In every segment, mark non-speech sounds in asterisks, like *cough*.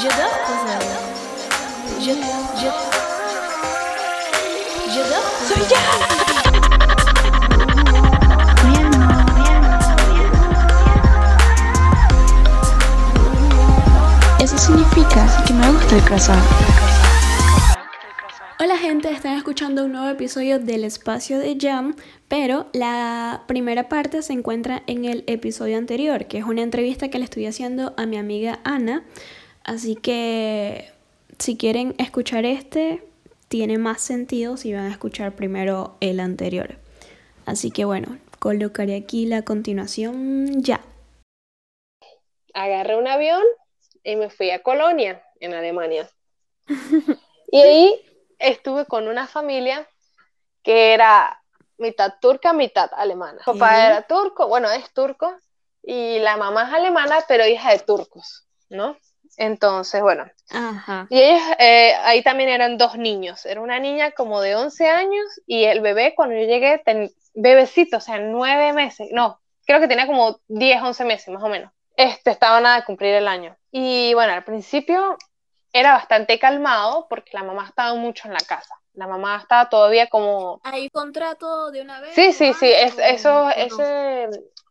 J'adore Puzzle. Je, je, j'adore Puzzle. Eso significa que me gusta el croissant. Hola gente, están escuchando un nuevo episodio del espacio de Jam, pero la primera parte se encuentra en el episodio anterior, que es una entrevista que le estoy haciendo a mi amiga Ana. Así que si quieren escuchar este, tiene más sentido si van a escuchar primero el anterior. Así que bueno, colocaré aquí la continuación ya. agarré un avión y me fui a Colonia, en Alemania. *laughs* Y ahí estuve con una familia que era mitad turca, mitad alemana. Mi papá era turco, bueno, es turco, y la mamá es alemana, pero hija de turcos, ¿no? Entonces, bueno, Ajá. y ellos, eh, ahí también eran dos niños. Era una niña como de 11 años y el bebé, cuando yo llegué, ten- bebecito, o sea, nueve meses. No, creo que tenía como 10, 11 meses más o menos. Este, estaban a cumplir el año. Y bueno, al principio era bastante calmado porque la mamá estaba mucho en la casa. La mamá estaba todavía como ¿Hay contrato de una vez? Sí, sí, sí, es, eso, no? ese,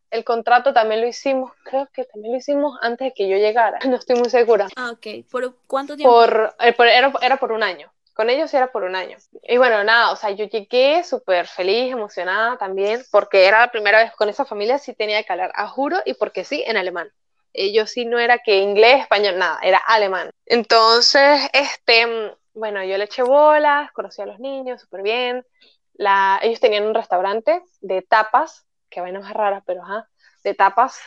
el contrato también lo hicimos, creo que también lo hicimos antes de que yo llegara, *laughs* no estoy muy segura. Ah, ok. ¿Por cuánto tiempo? Por, eh, por- era, era por un año, con ellos era por un año. Y bueno, nada, o sea, yo llegué súper feliz, emocionada también, porque era la primera vez con esa familia, sí tenía que hablar, a juro, y porque sí, en alemán. Ellos sí no era que inglés, español, nada, era alemán. Entonces, este, mm, bueno, yo le eché bolas, conocí a los niños súper bien. La, ellos tenían un restaurante de tapas, que vaina más rara, pero ajá, de tapas,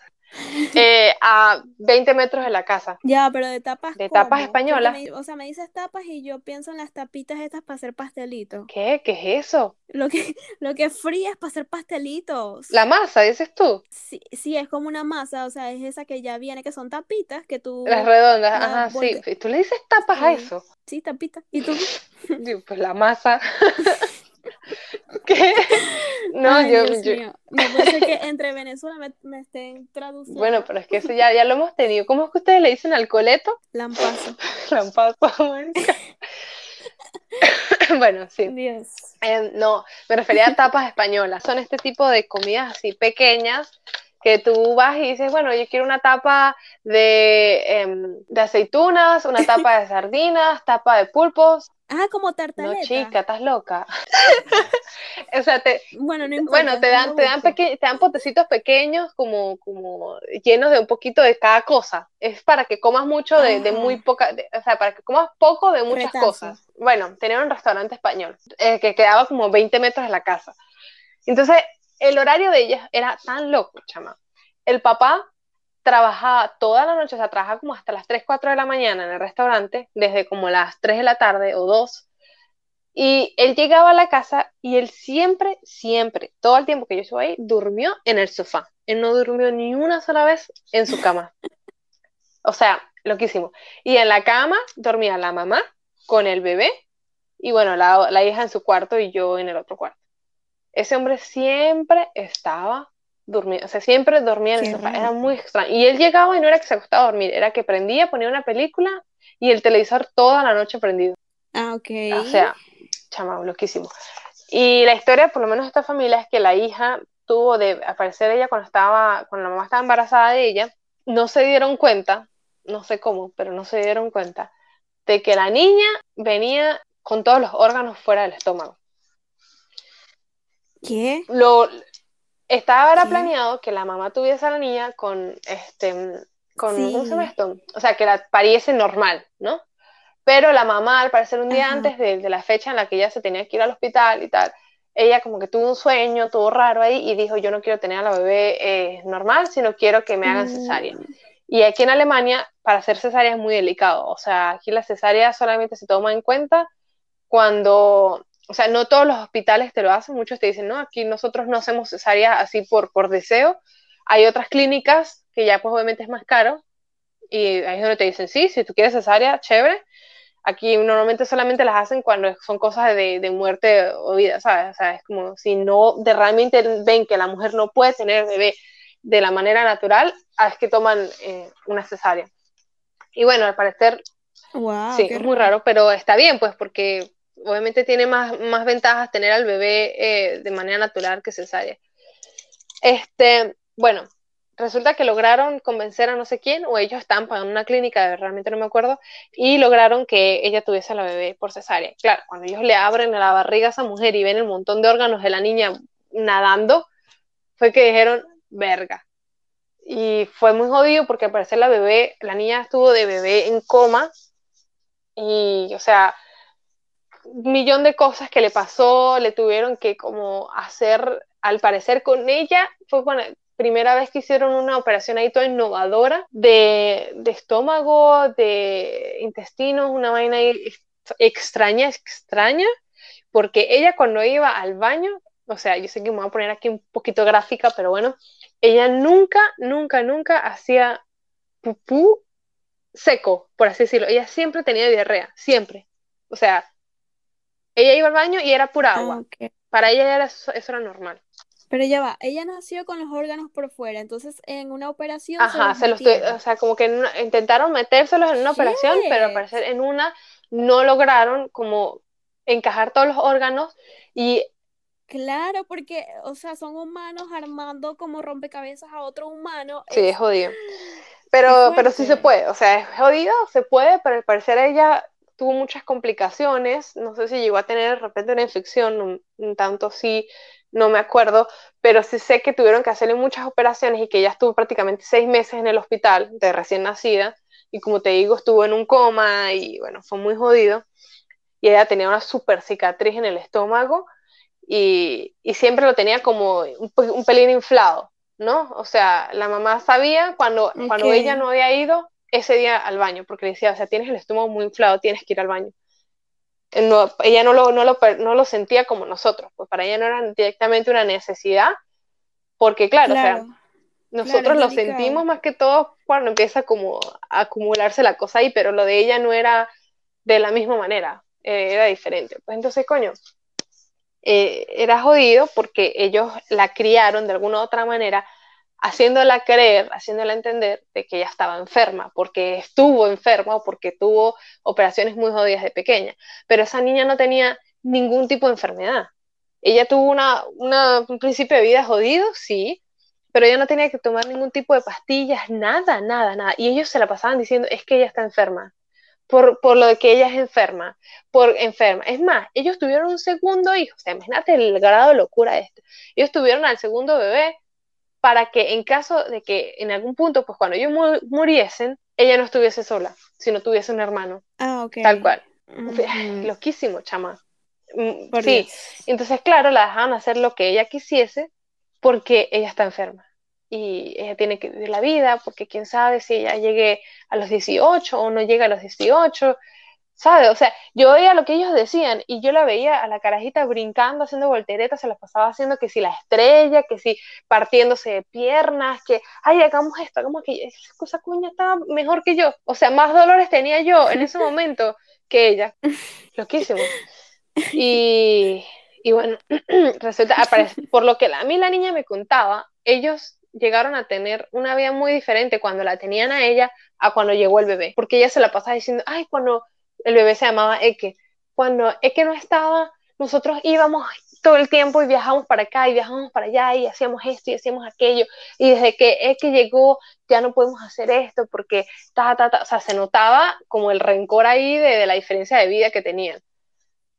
eh, a 20 metros de la casa. Ya, pero de tapas. De tapas españolas. Me- o sea, me dices tapas y yo pienso en las tapitas estas para hacer pastelitos. ¿Qué? ¿Qué es eso? Lo que, *laughs* lo que frías para hacer pastelitos. La masa, dices tú. Sí, sí, es como una masa, o sea, es esa que ya viene, que son tapitas, que tú. Las redondas, ajá, sí. ¿Tú le dices tapas a eso? Sí, tapitas. ¿Y tú? *laughs* Pues la masa. *laughs* *laughs* ¿Qué? No, Ay, yo, Dios yo- mío. Puede ser que entre Venezuela me, me estén traduciendo. Bueno, pero es que eso ya, ya lo hemos tenido. ¿Cómo es que ustedes le dicen al coleto? Lampazo. *laughs* Lampazo, marica. *coughs* Bueno, sí. Dios. Eh, no, me refería a tapas españolas. Son este tipo de comidas así pequeñas que tú vas y dices, bueno, yo quiero una tapa de, em, de aceitunas, una tapa de sardinas, tapa de pulpos. Ah, como No, tartaleta. chica, estás loca. *laughs* o sea, te, Bueno, no importa. bueno, te no dan, te dan, te dan potecitos pequeños como, como llenos de un poquito de cada cosa. Es para que comas mucho de, de muy poca, de- o sea, para que comas poco de muchas Retazo. cosas. Bueno, tenía un restaurante español eh, que quedaba como 20 metros de la casa. Entonces, el horario de ellas era tan loco, chama. El papá trabajaba toda la noche, o sea, trabajaba como hasta las 3, 4 de la mañana en el restaurante, desde como las 3 de la tarde o 2. Y él llegaba a la casa y él siempre, siempre, todo el tiempo que yo estuve ahí, durmió en el sofá. Él no durmió ni una sola vez en su cama. O sea, loquísimo. Y en la cama dormía la mamá con el bebé y bueno, la, la hija en su cuarto y yo en el otro cuarto. Ese hombre siempre estaba durmiendo, o sea, siempre dormía en el sofá. Era muy extraño. Y él llegaba y no era que se acostaba a dormir, era que prendía, ponía una película y el televisor toda la noche prendido. Ah, ok. O sea, chama, loquísimo. Y la historia, por lo menos de esta familia, es que la hija tuvo de aparecer ella cuando estaba, cuando la mamá estaba embarazada de ella, no se dieron cuenta, no sé cómo, pero no se dieron cuenta de que la niña venía con todos los órganos fuera del estómago. ¿Qué? Lo estaba ¿Qué? planeado que la mamá tuviese a la niña con este con ¿cómo se llama Sí. esto? O sea, que la pariese normal, ¿no? Pero la mamá, al parecer, un día Ajá. antes de, de la fecha en la que ella se tenía que ir al hospital y tal, ella como que tuvo un sueño, tuvo raro ahí y dijo, yo no quiero tener a la bebé eh, normal, sino quiero que me hagan cesárea. Mm, Y aquí en Alemania, para hacer cesárea es muy delicado. O sea, aquí la cesárea solamente se toma en cuenta cuando, o sea, no todos los hospitales te lo hacen. Muchos te dicen, no, aquí nosotros no hacemos cesárea así por, por deseo. Hay otras clínicas que ya pues obviamente es más caro. Y ahí es donde te dicen, sí, si tú quieres cesárea, chévere. Aquí normalmente solamente las hacen cuando son cosas de, de muerte o vida, ¿sabes? O sea, es como si no de realmente ven que la mujer no puede tener bebé de la manera natural, es que toman eh, una cesárea. Y bueno, al parecer, Wow, sí, es muy raro, pero está bien, pues, porque obviamente tiene más, más ventajas tener al bebé eh, de manera natural que cesárea. Este, bueno, resulta que lograron convencer a no sé quién, o ellos estaban pagando una clínica, realmente no me acuerdo, y lograron que ella tuviese a la bebé por cesárea. Claro, cuando ellos le abren la barriga a esa mujer y ven el montón de órganos de la niña nadando, fue que dijeron, verga. Y fue muy jodido porque al parecer la bebé, la niña estuvo de bebé en coma, y, o sea, millón de cosas que le pasó, le tuvieron que como hacer, al parecer con ella, fue con primera vez que hicieron una operación ahí toda innovadora de, de estómago, de intestinos, una vaina ahí extraña, extraña, porque ella cuando iba al baño, o sea, yo sé que me voy a poner aquí un poquito gráfica, pero bueno, ella nunca, nunca, nunca hacía pupú seco, por así decirlo. Ella siempre tenía diarrea, siempre. O sea, ella iba al baño y era pura agua. Ah, ok. Para ella era eso, eso era normal. Pero ya va, ella nació con los órganos por fuera, entonces en una operación se Ajá, los se los tu- metieron. o sea, como que una- intentaron metérselos en una operación, pero al parecer en una no lograron como encajar todos los órganos y Claro, porque, o sea, son humanos armando como rompecabezas a otro humano. sí, Es- jodido. *gasps* Pero, pero sí se puede, o sea, es jodido, se puede, pero al parecer ella tuvo muchas complicaciones, no sé si llegó a tener de repente una infección, un, un tanto sí, no me acuerdo, pero sí sé que tuvieron que hacerle muchas operaciones y que ella estuvo prácticamente seis meses en el hospital de recién nacida y como te digo, estuvo en un coma y bueno, fue muy jodido y ella tenía una super cicatriz en el estómago y, y siempre lo tenía como un, pe- un pelín inflado, ¿no? O sea, la mamá sabía cuando, cuando ella no había ido ese día al baño, porque le decía, o sea, tienes el estómago muy inflado, tienes que ir al baño. Eh, No, ella no lo, no, lo, no lo sentía como nosotros, pues para ella no era directamente una necesidad, porque claro, o sea, nosotros lo sentimos más que todo cuando empieza como a acumularse la cosa ahí, pero lo de ella no era de la misma manera, eh, era diferente. Pues entonces, coño, eh, era jodido porque ellos la criaron de alguna u otra manera, haciéndola creer, haciéndola entender de que ella estaba enferma, porque estuvo enferma o porque tuvo operaciones muy jodidas de pequeña. Pero esa niña no tenía ningún tipo de enfermedad. Ella tuvo una, un principio de vida jodido, sí, pero ella no tenía que tomar ningún tipo de pastillas, nada, nada, nada. Y ellos se la pasaban diciendo, es que ella está enferma, por, por lo de que ella es enferma, por enferma. Es más, ellos tuvieron un segundo hijo, o sea, imagínate el grado de locura de esto. Ellos tuvieron al segundo bebé para que en caso de que en algún punto, pues cuando ellos mu- muriesen, ella no estuviese sola, sino tuviese un hermano, Ah, ok. tal cual. Ujú. *laughs* Loquísimo, chama. Mm, Por sí, Dios. entonces, claro, la dejaban hacer lo que ella quisiese porque ella está enferma y ella tiene que vivir la vida porque quién sabe si ella llegue a los 18 o no llega a los 18, ¿sabe? O sea, yo veía lo que ellos decían y yo la veía a la carajita brincando, haciendo volteretas, se las pasaba haciendo que si la estrella, que si partiéndose de piernas, que, ay, hagamos esto, hagamos aquello, esa cosa cuña estaba mejor que yo, o sea, más dolores tenía yo en ese momento que ella, loquísimo. Y, y bueno, *clears throat* resulta, aparece- por lo que a mí la niña me contaba, ellos llegaron a tener una vida muy diferente cuando la tenían a ella a cuando llegó el bebé, porque ella se la pasaba diciendo, ay, cuando el bebé se llamaba Eke, cuando Eke no estaba, nosotros íbamos todo el tiempo y viajamos para acá y viajamos para allá y hacíamos esto y hacíamos aquello, y desde que Eke llegó ya no podemos hacer esto porque ta, ta, ta, o sea, se notaba como el rencor ahí de, de la diferencia de vida que tenían.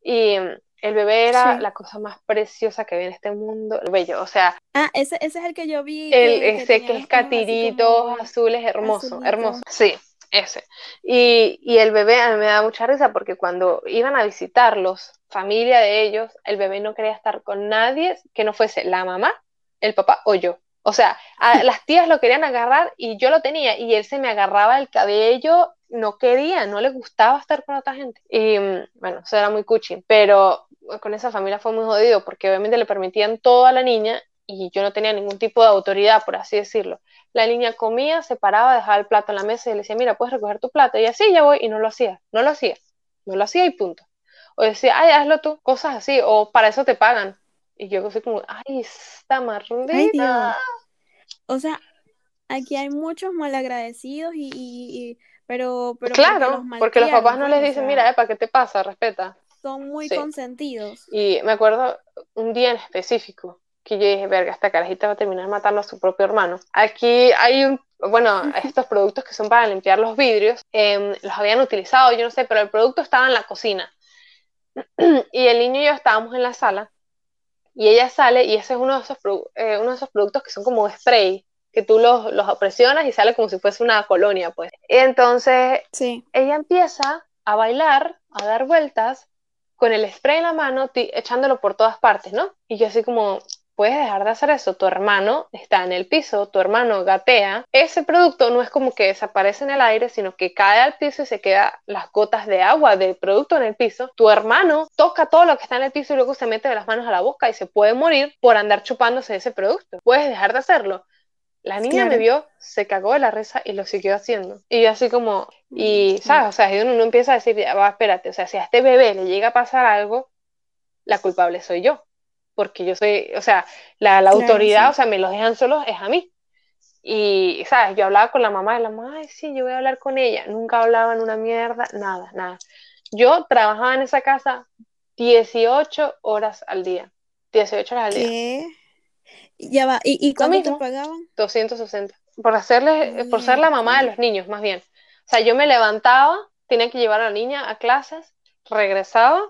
Y mm, el bebé era Sí. la cosa más preciosa que había en este mundo, bello, o sea, Ah, ese, ese es el que yo vi. el, que- ese que es catiritos como- azules, hermoso, hermoso, sí, ese. Y, y el bebé a mí me da mucha risa porque cuando iban a visitarlos, familia de ellos, el bebé no quería estar con nadie que no fuese la mamá, el papá o yo. O sea, a *laughs* las tías lo querían agarrar y yo lo tenía y él se me agarraba el cabello, no quería, no le gustaba estar con otra gente. Y mm, bueno, eso era muy cuchi, pero con esa familia fue muy jodido porque obviamente le permitían todo a la niña y yo no tenía ningún tipo de autoridad, por así decirlo. La niña comía, se paraba, dejaba el plato en la mesa y le decía, mira, puedes recoger tu plato. Y así ya voy, y no lo hacía, no lo hacía, no lo hacía y punto. O decía, ay, hazlo tú, cosas así, o para eso te pagan. Y yo así como, ay, maldita. Dios. O sea, aquí hay muchos malagradecidos y, y, y pero, pero claro, porque los, papás no les pues, dicen, mira, epa, ¿qué te pasa? Respeta. son muy Sí. consentidos. Y me acuerdo un día en específico que yo dije, verga, esta carajita va a terminar matando a su propio hermano. Aquí hay un, bueno, estos productos que son para limpiar los vidrios, em, los habían utilizado, yo no sé, pero el producto estaba en la cocina. *clears throat* Y el niño y yo estábamos en la sala y ella sale y ese es uno de esos, eh, uno de esos productos que son como spray, que tú los, los presionas y sale como si fuese una colonia, pues. Y entonces Sí. ella empieza a bailar, a dar vueltas, con el spray en la mano, echándolo por todas partes, ¿no? Y yo así como, puedes dejar de hacer eso, tu hermano está en el piso, tu hermano gatea. Ese producto no es como que desaparece en el aire, sino que cae al piso y se queda las gotas de agua del producto en el piso. Tu hermano toca todo lo que está en el piso y luego se mete las manos a la boca y se puede morir por andar chupándose ese producto. Puedes dejar de hacerlo. La niña me vio, se cagó de la risa y lo siguió haciendo. Y yo así como, y, Ujú. ¿sabes? O sea, uno, uno empieza a decir, ya va, espérate, o sea, si a este bebé le llega a pasar algo, la culpable soy yo. Porque yo soy, o sea, la, la Claro, autoridad, sí. o sea, me los dejan solos, es a mí. Y, ¿sabes? Yo hablaba con la mamá y la mamá, ay, sí, yo voy a hablar con ella. Nunca hablaban una mierda, nada, nada. Yo trabajaba en esa casa 18 horas al día. 18 horas al día. ¿Qué? Ya va. ¿Y, y cuánto te pagaban? 260. Por hacerle, por ser la mamá de los niños, más bien. O sea, yo me levantaba, tenía que llevar a la niña a clases, regresaba,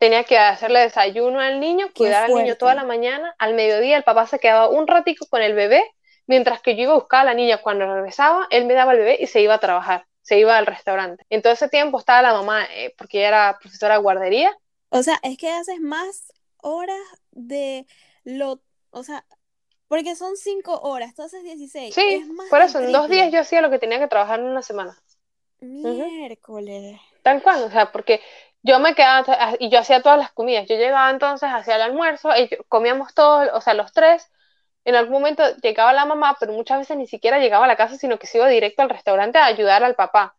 tenía que hacerle desayuno al niño, cuidar al niño toda la mañana, al mediodía el papá se quedaba un ratico con el bebé, mientras que yo iba a buscar a la niña cuando regresaba, él me daba el bebé y se iba a trabajar, se iba al restaurante. En todo ese tiempo estaba la mamá, eh, porque ella era profesora de guardería, O sea, es que haces más horas de lo, o sea, porque son cinco horas, tú haces 16. sí, es más por eso en dos días yo hacía lo que tenía que trabajar en una semana. Miércoles. Tal cual, o sea, porque yo me quedaba t- y yo hacía todas las comidas. Yo llegaba entonces, hacía el almuerzo, y comíamos todos, o sea, los tres. En algún momento llegaba la mamá, pero muchas veces ni siquiera llegaba a la casa, sino que se iba directo al restaurante a ayudar al papá.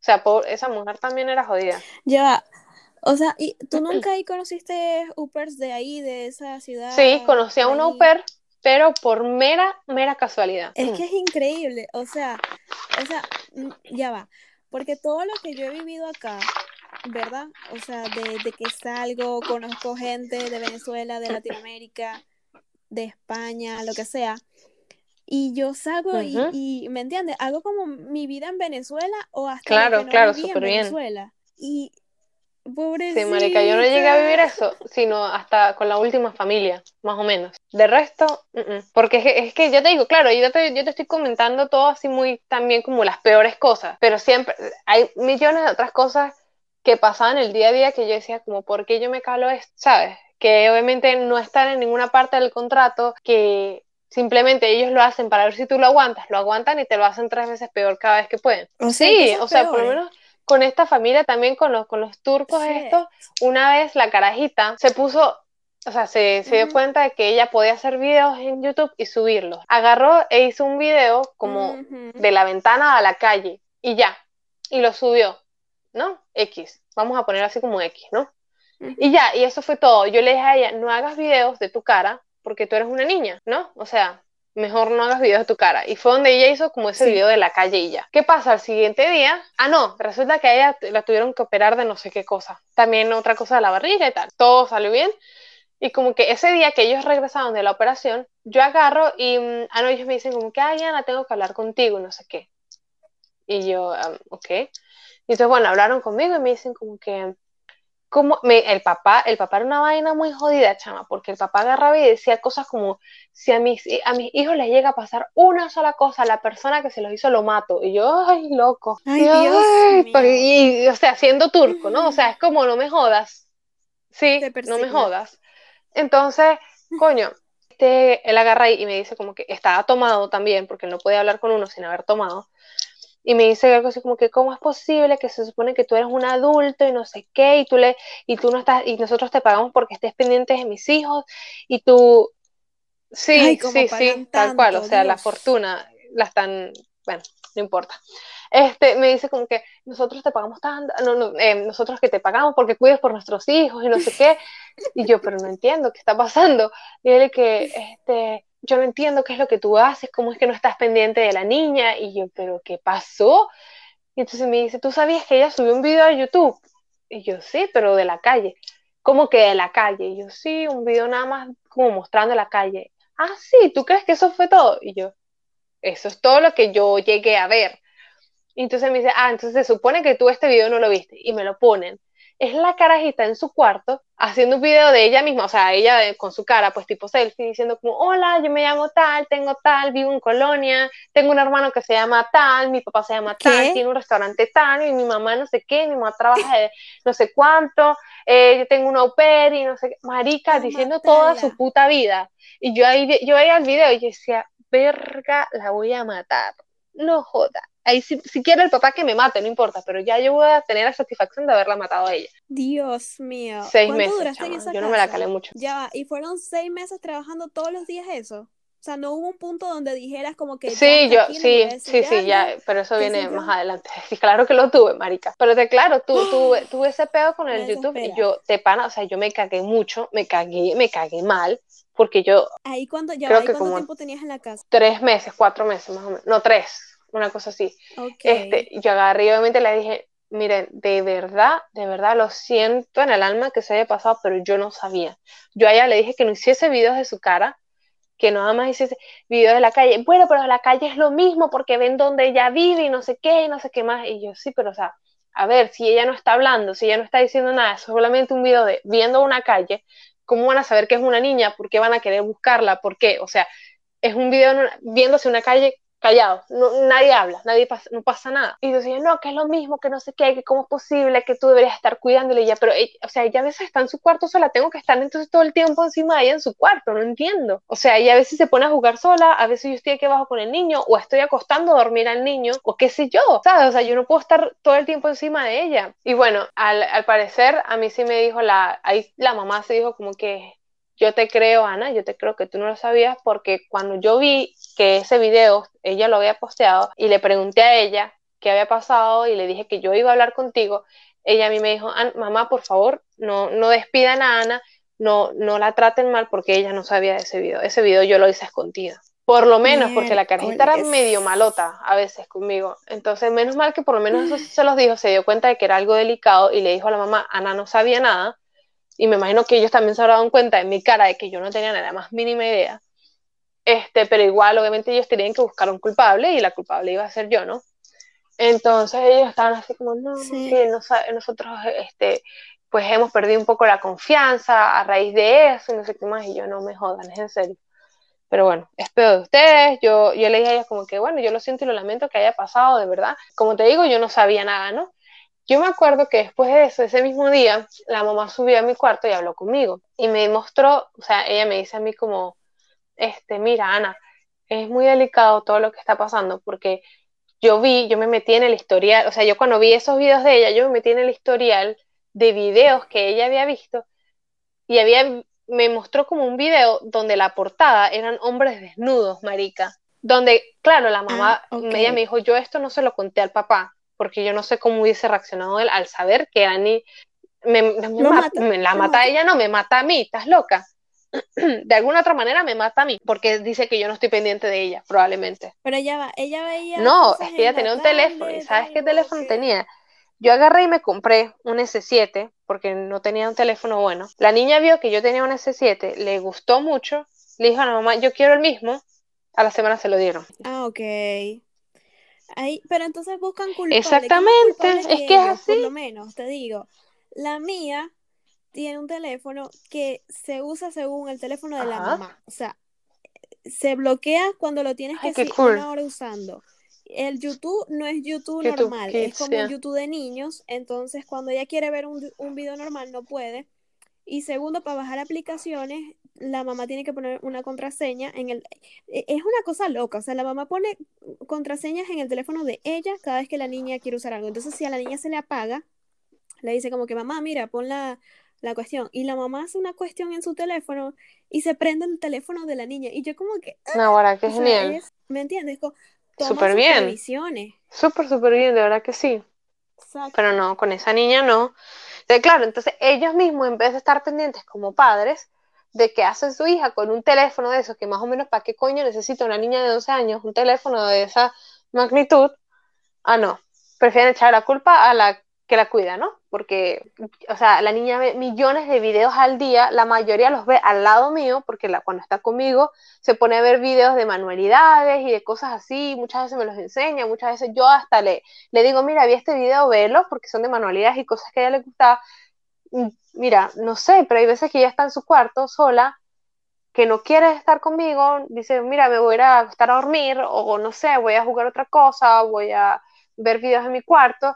O sea, esa mujer también era jodida. Ya. O sea, ¿y tú nunca ahí conociste Upers de ahí, de esa ciudad? Sí, conocí a au pair, pero por mera, mera casualidad. Es que es increíble, o sea, o sea, mm, ya va, porque todo lo que yo he vivido acá, ¿verdad? O sea, de, de que salgo, conozco gente de Venezuela, de Latinoamérica, de España, lo que sea, y yo salgo y, Ujú. y, ¿me entiendes? Hago como mi vida en Venezuela o hasta Claro, que no claro, viví en súper bien. Venezuela. Y, Sí, marica, yo no llegué a vivir eso, sino hasta con la última familia, más o menos. De resto, mm, mm. porque es que, es que ya te digo, claro, yo te, yo te estoy comentando todo así muy también como las peores cosas, pero siempre hay millones de otras cosas que pasaban el día a día que yo decía como, ¿por qué yo me calo esto? ¿Sabes? Que obviamente no están en ninguna parte del contrato, que simplemente ellos lo hacen para ver si tú lo aguantas, lo aguantan y te lo hacen tres veces peor cada vez que pueden. O sea, Sí, o sea, por lo menos con esta familia también, con los, con los turcos Sí. estos, una vez la carajita se puso, o sea, se, se dio cuenta de que ella podía hacer videos en YouTube y subirlos. Agarró e hizo un video como de la ventana a la calle y ya, y lo subió, ¿no? X, vamos a poner así como X, ¿no? Y ya, y eso fue todo. Yo le dije a ella, no hagas videos de tu cara porque tú eres una niña, ¿no? O sea, mejor no hagas videos de tu cara. Y fue donde ella hizo como ese Sí. video de la calle y ya. ¿Qué pasa? Al siguiente día, ah, no, resulta que a ella la tuvieron que operar de no sé qué cosa. También otra cosa de la barriga y tal. Todo salió bien. Y como que ese día que ellos regresaron de la operación, yo agarro y, mm, ah, no, ellos me dicen como que, ay, Ana, tengo que hablar contigo, no sé qué. Y yo, um, ok. Y entonces, bueno, hablaron conmigo y me dicen como que, como me, el papá, el papá era una vaina muy jodida, chama, porque el papá agarraba y decía cosas como, si a mis, a mis hijos les llega a pasar una sola cosa, la persona que se los hizo lo mato. Y yo, ay, loco. Ay, Y yo, Dios "Ay", mío. pues, y, o sea, siendo turco, ¿no? O sea, es como, no me jodas. Sí, no me jodas. Entonces, *laughs* coño, este, él agarra y me dice como que estaba tomado también, porque él no podía hablar con uno sin haber tomado. Y me dice algo así como que, ¿cómo es posible que se supone que tú eres un adulto y no sé qué, y tú, le, y tú no estás, y nosotros te pagamos porque estés pendiente de mis hijos, y tú, sí, Ay, sí, sí, tal cual, o sea, la fortuna la están, bueno, no importa. Este, me dice como que nosotros te pagamos tanto, no, no, eh, nosotros que te pagamos porque cuides por nuestros hijos y no sé qué, y yo, pero no entiendo qué está pasando. Y él que, *laughs* este, yo no entiendo qué es lo que tú haces, cómo es que no estás pendiente de la niña. Y yo, pero ¿qué pasó? Y entonces me dice, ¿tú sabías que ella subió un video a YouTube? Y yo, sí, pero de la calle. ¿Cómo que de la calle? Y yo, sí, un video nada más como mostrando la calle. Ah, sí, ¿tú crees que eso fue todo? Y yo, eso es todo lo que yo llegué a ver. Y entonces me dice, ah, entonces se supone que tú este video no lo viste. Y me lo ponen es la carajita en su cuarto haciendo un video de ella misma, o sea, ella con su cara, pues tipo selfie, diciendo como, hola, yo me llamo tal, tengo tal, vivo en Colonia, tengo un hermano que se llama tal, mi papá se llama tal, tiene un restaurante tal, y mi mamá no sé qué, mi mamá trabaja de no sé cuánto, eh, yo tengo un au pair y no sé qué, marica, diciendo toda su puta vida. Y yo ahí, yo veía el video y decía, verga, la voy a matar, no joda ahí si, si quiere el papá que me mate, no importa, pero ya yo voy a tener la satisfacción de haberla matado a ella. Dios mío. Seis meses. yo no me la calé mucho. Ya, y fueron seis meses trabajando todos los días eso. O sea, no hubo un punto donde dijeras como que... Sí, yo, sí, sí, sí, ya, pero eso viene más adelante. *laughs* Sí, claro que lo tuve, marica. Pero te claro, tú, tuve, *gasps* tuve ese pedo con el YouTube y yo, te pana, o sea, yo me cagué mucho, me cagué, me cagué mal, porque yo... Ahí cuando, ya, ahí cuánto tiempo tenías en la casa? Tres meses, cuatro meses más o menos, no, tres una cosa así. Este, yo agarré y obviamente le dije, miren, de verdad, de verdad lo siento en el alma que se haya pasado, pero yo no sabía. Yo a ella le dije que no hiciese videos de su cara, que nada más hiciese videos de la calle. Bueno, pero la calle es lo mismo porque ven donde ella vive y no sé qué y no sé qué más. Y yo, sí, pero o sea, a ver, si ella no está hablando, si ella no está diciendo nada, es solamente un video de viendo una calle, ¿cómo van a saber que es una niña? ¿Por qué van a querer buscarla? ¿Por qué? O sea, es un video viéndose una calle callado, no, nadie habla, nadie pasa, no pasa nada. Y decía, no, que es lo mismo, que no sé qué, que cómo es posible, que tú deberías estar cuidándole ya, pero, o sea, ella a veces está en su cuarto sola, tengo que estar entonces todo el tiempo encima de ella en su cuarto, no entiendo. O sea, ella a veces se pone a jugar sola, a veces yo estoy aquí abajo con el niño, o estoy acostando a dormir al niño, o qué sé yo, ¿sabes? O sea, yo no puedo estar todo el tiempo encima de ella. Y bueno, al, al parecer, a mí sí me dijo la, ahí la mamá se dijo como que yo te creo, Ana, yo te creo que tú no lo sabías porque cuando yo vi que ese video ella lo había posteado y le pregunté a ella qué había pasado y le dije que yo iba a hablar contigo, ella a mí me dijo, mamá, por favor, no, no despidan a Ana, no, no la traten mal porque ella no sabía de ese video. Ese video yo lo hice escondido. Por lo menos, porque la carajita era medio malota a veces conmigo. Entonces, menos mal que por lo menos eso se los dijo, se dio cuenta de que era algo delicado y le dijo a la mamá, Ana no sabía nada. Y me imagino que ellos también se habrán dado cuenta en mi cara de que yo no tenía nada más mínima idea. Este, pero igual, obviamente, ellos tenían que buscar un culpable y la culpable iba a ser yo, ¿no? Entonces ellos estaban así como, no, que nosotros, este, pues hemos perdido un poco la confianza a raíz de eso y no sé qué más, y yo no me jodan, es en serio. Pero bueno, es peor de ustedes, yo, yo le dije a ellos como que, bueno, yo lo siento y lo lamento que haya pasado, de verdad. Como te digo, yo no sabía nada, ¿no? Yo me acuerdo que después de eso, ese mismo día, la mamá subió a mi cuarto y habló conmigo y me mostró, o sea, ella me dice a mí como, este, mira, Ana, es muy delicado todo lo que está pasando porque yo vi, yo me metí en el historial, o sea, yo cuando vi esos videos de ella, yo me metí en el historial de videos que ella había visto y había, me mostró como un video donde la portada eran hombres desnudos, marica, donde, claro, la mamá, ah, ella me dijo, yo esto no se lo conté al papá, porque yo no sé cómo hubiese reaccionado él al saber que Annie me, me, la mata a ella, no, me mata a mí, estás loca. *clears throat* de alguna otra manera me mata a mí, porque dice que yo no estoy pendiente de ella, probablemente. Pero ella va, ella veía. No, es que ella tenía un teléfono, ¿y sabes qué teléfono tenía? Yo agarré y me compré un S7, porque no tenía un teléfono bueno. La niña vio que yo tenía un S7, le gustó mucho, le dijo a la mamá, yo quiero el mismo, a la semana se lo dieron. Ah, ok. Ahí, pero entonces buscan culpables. Exactamente, es que es así. Por lo menos, te digo, la mía tiene un teléfono que se usa según el teléfono de la mamá. O sea, se bloquea cuando lo tienes que seguir una hora usando. El YouTube no es YouTube, normal, es como un YouTube de niños. Entonces, cuando ella quiere ver un, un video normal, no puede. Y segundo, para bajar aplicaciones, la mamá tiene que poner una contraseña en el... E, es una cosa loca, o sea, la mamá pone contraseñas en el teléfono de ella cada vez que la niña quiere usar algo. Entonces, si a la niña se le apaga, le dice como que, mamá, mira, pon la, cuestión. Y la mamá hace una cuestión en su teléfono y se prende el teléfono de la niña. Y yo como que... No, ahora qué genial. ¿Me entiendes? Súper bien. Súper, súper bien, de verdad que sí. Pero no, con esa niña no. claro, entonces ellos mismos, en vez de estar pendientes como padres, de que hace su hija con un teléfono de esos, que más o menos para qué coño necesita una niña de 12 años un teléfono de esa magnitud, ah, no, prefieren echar la culpa a la que la cuida, ¿no? Porque, o sea, la niña ve millones de videos al día, la mayoría los ve al lado mío, porque la, cuando está conmigo se pone a ver videos de manualidades y de cosas así, muchas veces me los enseña, muchas veces yo hasta le, le digo, mira, vi este video, velo, porque son de manualidades y cosas que a ella le gusta. Mira, no sé, pero hay veces que ella está en su cuarto sola, que no quiere estar conmigo, dice, mira, me voy a acostar a dormir, o no sé, voy a jugar otra cosa, voy a ver videos en mi cuarto,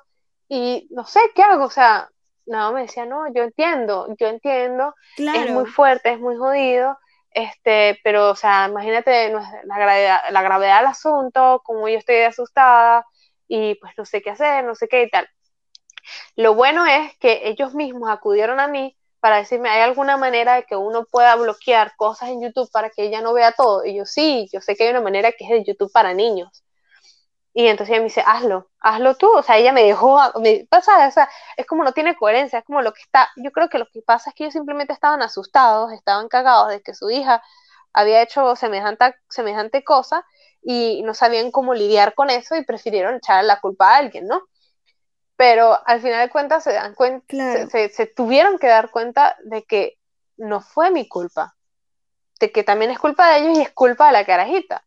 y no sé qué hago, o sea, no, me decía, no, yo entiendo, yo entiendo, es muy fuerte, es muy jodido, este, pero, o sea, imagínate la gravedad, la gravedad del asunto, como yo estoy asustada, y pues no sé qué hacer, no sé qué y tal. Lo bueno es que ellos mismos acudieron a mí para decirme, ¿hay alguna manera de que uno pueda bloquear cosas en YouTube para que ella no vea todo? Y yo, sí, yo sé que hay una manera que es de YouTube para niños. Y entonces ella me dice, hazlo, hazlo tú. O sea, ella me dejó, me pasa, o sea, es como no tiene coherencia, es como lo que está, yo creo que lo que pasa es que ellos simplemente estaban asustados, estaban cagados de que su hija había hecho semejante, semejante cosa y no sabían cómo lidiar con eso y prefirieron echar la culpa a alguien, ¿no? Pero al final de cuentas se dan cuenta, se, se tuvieron que dar cuenta de que no fue mi culpa, de que también es culpa de ellos y es culpa de la carajita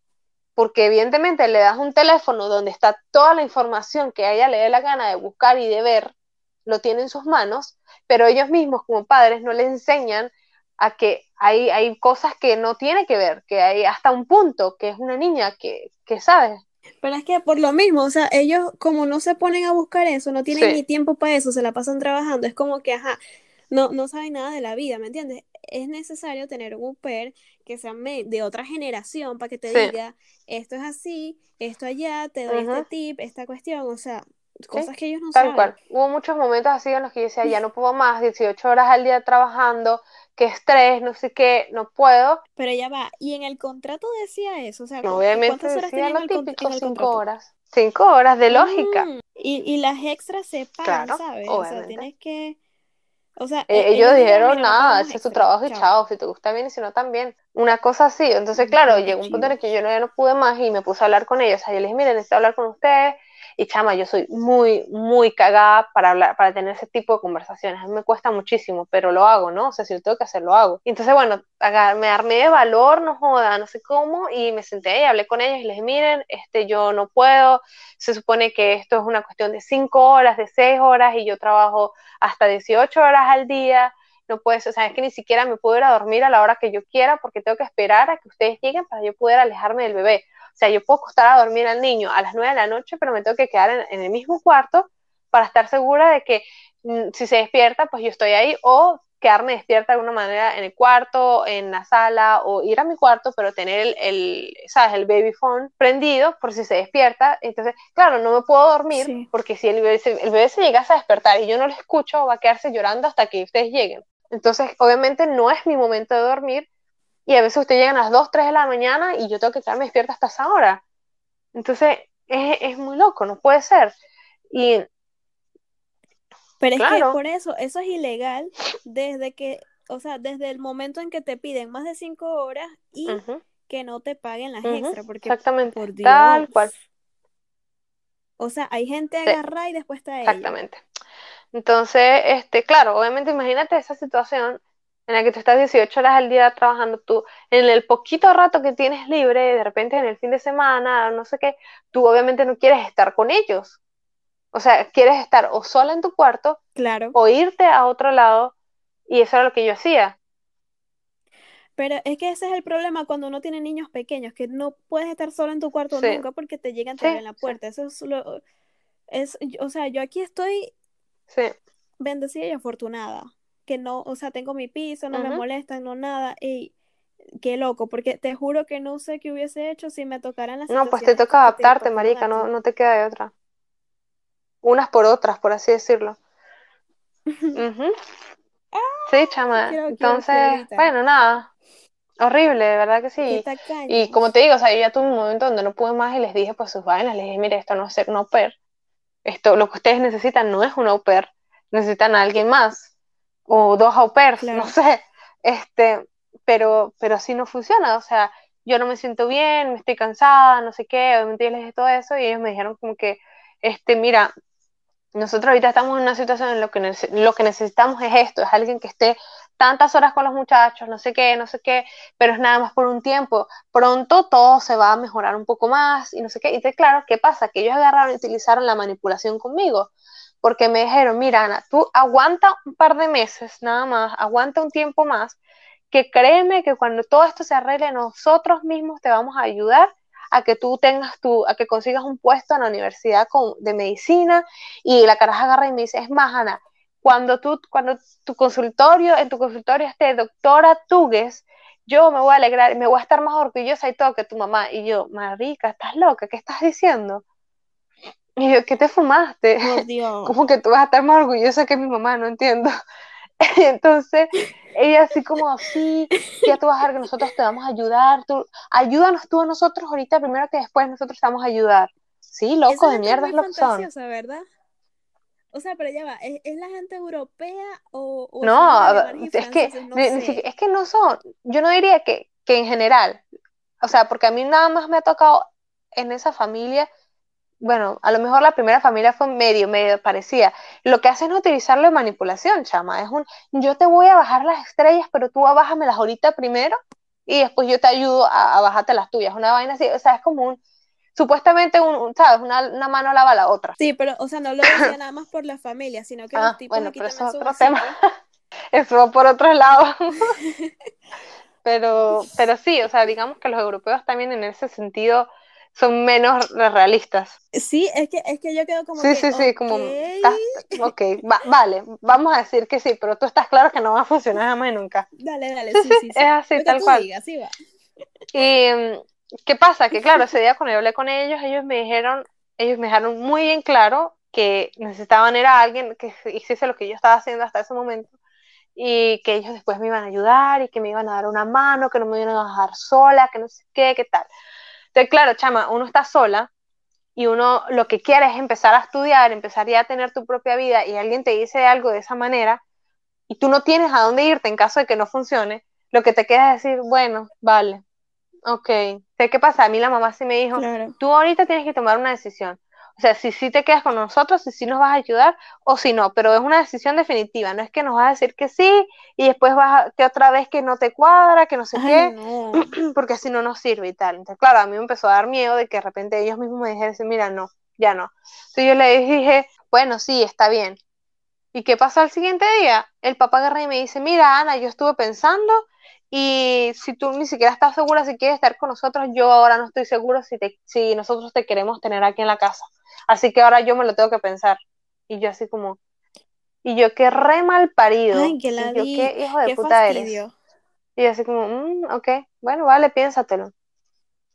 porque evidentemente le das un teléfono donde está toda la información que a ella le dé la gana de buscar y de ver, lo tiene en sus manos, pero ellos mismos como padres no le enseñan a que hay, hay cosas que no tiene que ver, que hay hasta un punto, que es una niña que, que sabe. Pero es que por lo mismo, o sea, ellos como no se ponen a buscar eso, no tienen ni tiempo para eso, se la pasan trabajando, es como que, ajá, no, no saben nada de la vida, ¿me entiendes? Es necesario tener un per que sea de otra generación para que te diga, esto es así, esto allá, te doy este tip, esta cuestión, o sea, cosas que ellos no Tal saben. cual. Hubo muchos momentos así en los que yo decía, ya *laughs* no puedo más, 18 horas al día trabajando, qué estrés, no sé qué, no puedo. Pero ya va, y en el contrato decía eso, o sea, obviamente ¿cuántas horas decía lo típico, cinco horas. Cinco horas de lógica. Mm, y, y las extras se pagan, ¿sabes? O sea, tienes que o sea, eh, e-, ellos, dijeron, nada, ese es tu trabajo y chao. si te gusta bien y si no también. Una cosa así. Entonces, claro, llegó un punto en el que yo no, ya no pude más y me puse a hablar con ellos. O sea, yo les dije, miren, necesito hablar con ustedes. Y chama, yo soy muy, muy cagada para hablar, para tener ese tipo de conversaciones. A mí me cuesta muchísimo, pero lo hago, ¿no? O sea, si lo tengo que hacer, lo hago. Entonces, bueno, me armé de valor, no joda, no sé cómo, y me senté y hablé con ellos y les dije, miren, este, yo no puedo, se supone que esto es una cuestión de cinco horas, de seis horas, y yo trabajo hasta 18 horas al día, no puedes, o sea, es que ni siquiera me puedo ir a dormir a la hora que yo quiera porque tengo que esperar a que ustedes lleguen para yo poder alejarme del bebé. O sea, yo puedo acostar a dormir al niño a las 9 de la noche, pero me tengo que quedar en, el mismo cuarto para estar segura de que mm, si se despierta, pues yo estoy ahí, o quedarme despierta de alguna manera en el cuarto, en la sala, o ir a mi cuarto, pero tener el, el ¿sabes? El baby phone prendido por si se despierta. Entonces, claro, no me puedo dormir porque si el bebé, se, el bebé se llegase a despertar y yo no lo escucho, va a quedarse llorando hasta que ustedes lleguen. Entonces, obviamente no es mi momento de dormir y a veces ustedes llegan a las 2, 3 de la mañana y yo tengo que quedarme despierta hasta esa hora. Entonces, es, es muy loco, no puede ser. Y, Pero es que por eso, eso es ilegal desde que, o sea, desde el momento en que te piden más de 5 horas y que no te paguen las extras. Porque, Exactamente, por Dios, tal cual. O sea, hay gente agarrada y después está ella. Exactamente. Entonces, este, claro, obviamente imagínate esa situación en la que tú estás 18 horas al día trabajando tú, en el poquito rato que tienes libre, de repente en el fin de semana, no sé qué, tú obviamente no quieres estar con ellos. O sea, quieres estar o sola en tu cuarto, claro. o irte a otro lado, y eso era lo que yo hacía. Pero es que ese es el problema cuando uno tiene niños pequeños, que no puedes estar sola en tu cuarto nunca porque te llegan a en la puerta. Eso es lo... Es, o sea, yo aquí estoy bendecida y afortunada que no, o sea, tengo mi piso, no me molestan, no nada, y qué loco, porque te juro que no sé qué hubiese hecho si me tocaran las No, pues te toca adaptarte, marica, no, no te queda de otra. Unas por otras, por así decirlo. *laughs* Sí, chama. Entonces, bueno, nada. Horrible, de verdad que sí. Y como te digo, o sea, yo ya tuve un momento donde no pude más y les dije pues sus vainas, les dije, mire, esto no es ser un au pair. Esto, lo que ustedes necesitan no es un au necesitan a alguien más o dos au pairs, no sé, este, pero, pero así no funciona, o sea, yo no me siento bien, me estoy cansada, no sé qué, obviamente yo les dije todo eso y ellos me dijeron como que, este, mira, nosotros ahorita estamos en una situación en lo que, lo que necesitamos es esto, es alguien que esté tantas horas con los muchachos, no sé qué, no sé qué, pero es nada más por un tiempo. Pronto todo se va a mejorar un poco más y no sé qué. Y te claro, ¿qué pasa? Que ellos agarraron y utilizaron la manipulación conmigo, porque me dijeron, mira, Ana, tú aguanta un par de meses nada más, aguanta un tiempo más, que créeme que cuando todo esto se arregle, nosotros mismos te vamos a ayudar a que tú tengas tu, a que consigas un puesto en la universidad de medicina y la caraja agarra y me dice, es más, Ana, cuando tú, cuando tu consultorio, en tu consultorio esté doctora Tugues, yo me voy a alegrar, me voy a estar más orgullosa y todo que tu mamá. Y yo, marica, estás loca, ¿qué estás diciendo? Y yo, ¿qué te fumaste? Por *laughs* Dios. Como que tú vas a estar más orgullosa que mi mamá, no entiendo. *laughs* Entonces, ella así como, sí, ya tú vas a ver que nosotros te vamos a ayudar, tú, ayúdanos tú a nosotros ahorita primero que después nosotros te vamos a ayudar. Sí, loco, de mierda es lo que son. ¿verdad? O sea, pero ya va, ¿es, la gente europea o, no, es que, no es que no son, yo no diría que, que en general, o sea, porque a mí nada más me ha tocado en esa familia bueno, a lo mejor la primera familia fue medio, medio parecida. Lo que hace es utilizarlo de manipulación, chama. Es un, yo te voy a bajar las estrellas, pero tú bájamelas ahorita primero y después yo te ayudo a, bajarte las tuyas. Una vaina así, o sea, es como un, supuestamente, un, ¿sabes? Una, mano lava la otra. Sí, pero, o sea, no lo decía *coughs* nada más por la familia, sino que los ah, tipos bueno, pero eso es otro tema. *laughs* eso por otro lado. *laughs* pero, pero sí, o sea, digamos que los europeos también en ese sentido son menos realistas. Sí, es que, es que yo quedo como. Sí, sí, sí, como. ok, vale, vamos a decir que sí, pero tú estás claro que no va a funcionar jamás y nunca. Dale, dale, sí, sí. sí, Es así, tal cual. Digas, sí va. Y, ¿qué pasa? Que claro, ese día cuando yo hablé con ellos, ellos me dijeron, ellos me dejaron muy bien claro que necesitaban era alguien que hiciese lo que yo estaba haciendo hasta ese momento y que ellos después me iban a ayudar y que me iban a dar una mano, que no me iban a dejar sola, que no sé qué, qué tal. Entonces, claro, chama, uno está sola y uno lo que quiere es empezar a estudiar, empezar ya a tener tu propia vida y alguien te dice algo de esa manera y tú no tienes a dónde irte en caso de que no funcione, lo que te queda es decir, bueno, vale, ok. ¿Qué pasa? A mí la mamá sí me dijo, tú ahorita tienes que tomar una decisión. O sea, si sí te quedas con nosotros, si sí nos vas a ayudar o si no, pero es una decisión definitiva, no es que nos vas a decir que sí y después vas a, que otra vez que no te cuadra, que no sé qué, *clears throat* porque así no nos sirve y tal. Entonces, claro, a mí me empezó a dar miedo de que de repente ellos mismos me dijeran, mira, no, ya no. Entonces yo le dije, bueno, sí, está bien. ¿Y qué pasó al siguiente día? El papá agarra y me dice, mira, Ana, yo estuve pensando y si tú ni siquiera estás segura si quieres estar con nosotros, yo ahora no estoy seguro si, te, si nosotros te queremos tener aquí en la casa. Así que ahora yo me lo tengo que pensar. Y yo así como, y yo qué re mal parido. Ay, que la y yo qué hijo de puta eres. Y yo así como, mm, ok, bueno, vale, piénsatelo.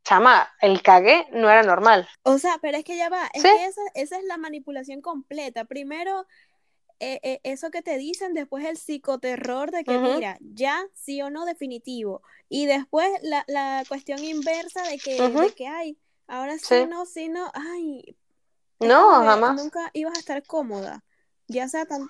Chama, el cague no era normal. O sea, pero es que ya va, es que esa, esa es la manipulación completa. Primero, eh, eh, eso que te dicen, después el psicoterror de que, mira, ya, sí o no, definitivo. Y después la, la cuestión inversa de que, de que, ay, ahora sí, no, sí, no, ay, no, jamás. Nunca ibas a estar cómoda. Ya sea tan.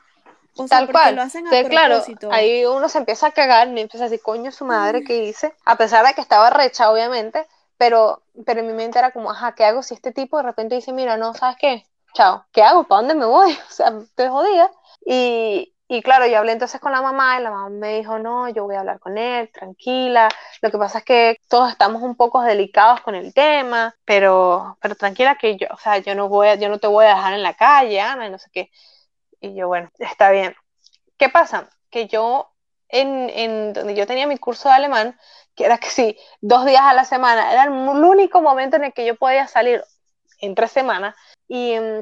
O Tal cual. Lo hacen a claro, ahí uno se empieza a cagar y empieza a decir, coño, su madre, ¿qué hice? A pesar de que estaba recha, obviamente, pero, pero en mi mente era como, ajá, ¿qué hago si este tipo de repente dice, mira, no, ¿sabes qué? Chao, ¿qué hago? ¿Para dónde me voy? *laughs* O sea, estoy jodida. Y, y claro, yo hablé entonces con la mamá y la mamá me dijo, no, yo voy a hablar con él, tranquila. Lo que pasa es que todos estamos un poco delicados con el tema, pero, pero tranquila que yo, o sea, yo no voy, yo no te voy a dejar en la calle, Ana, y no sé qué. Y yo, bueno, está bien. ¿Qué pasa? Que yo, en, en donde yo tenía mi curso de alemán, que era que sí, dos días a la semana, era el único momento en el que yo podía salir en tres semanas, y mm,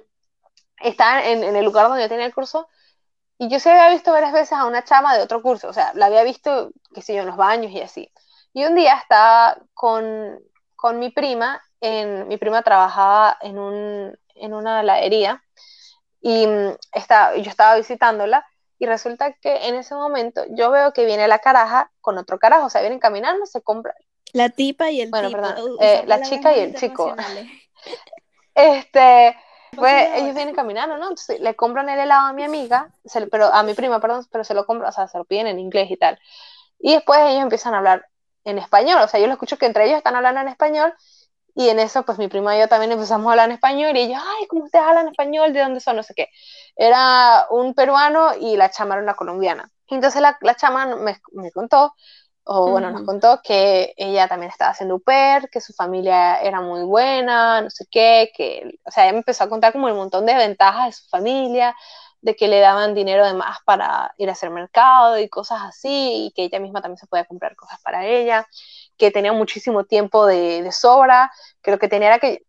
estaba en, en el lugar donde yo tenía el curso, y yo se había visto varias veces a una chama de otro curso, o sea, la había visto, qué sé yo, en los baños y así. Y un día estaba con, con mi prima, en, mi prima trabajaba en, un, en una heladería y mm, estaba, yo estaba visitándola y resulta que en ese momento yo veo que viene la caraja con otro carajo, o sea, vienen caminando, se compran. La tipa y el bueno, Perdón, eh, la chica y el chico. *laughs* Este, pues ellos vienen caminando, ¿no? Entonces le compran el helado a mi amiga, pero a mi prima, perdón, pero se lo compran, o sea, se lo piden en inglés y tal. Y después ellos empiezan a hablar en español, o sea, yo lo escucho que entre ellos están hablando en español y en eso, pues mi prima y yo también empezamos a hablar en español y ellos, ay, ¿cómo ustedes hablan español? ¿De dónde son? No sé qué. Era un peruano y la chama era una colombiana. Entonces la, la chama me, me contó, o bueno, nos contó que ella también estaba haciendo UPER, que su familia era muy buena, no sé qué, que, o sea, ella me empezó a contar como un montón de ventajas de su familia, de que le daban dinero de más para ir a hacer mercado y cosas así, y que ella misma también se podía comprar cosas para ella, que tenía muchísimo tiempo de, de sobra, que lo que tenía era que...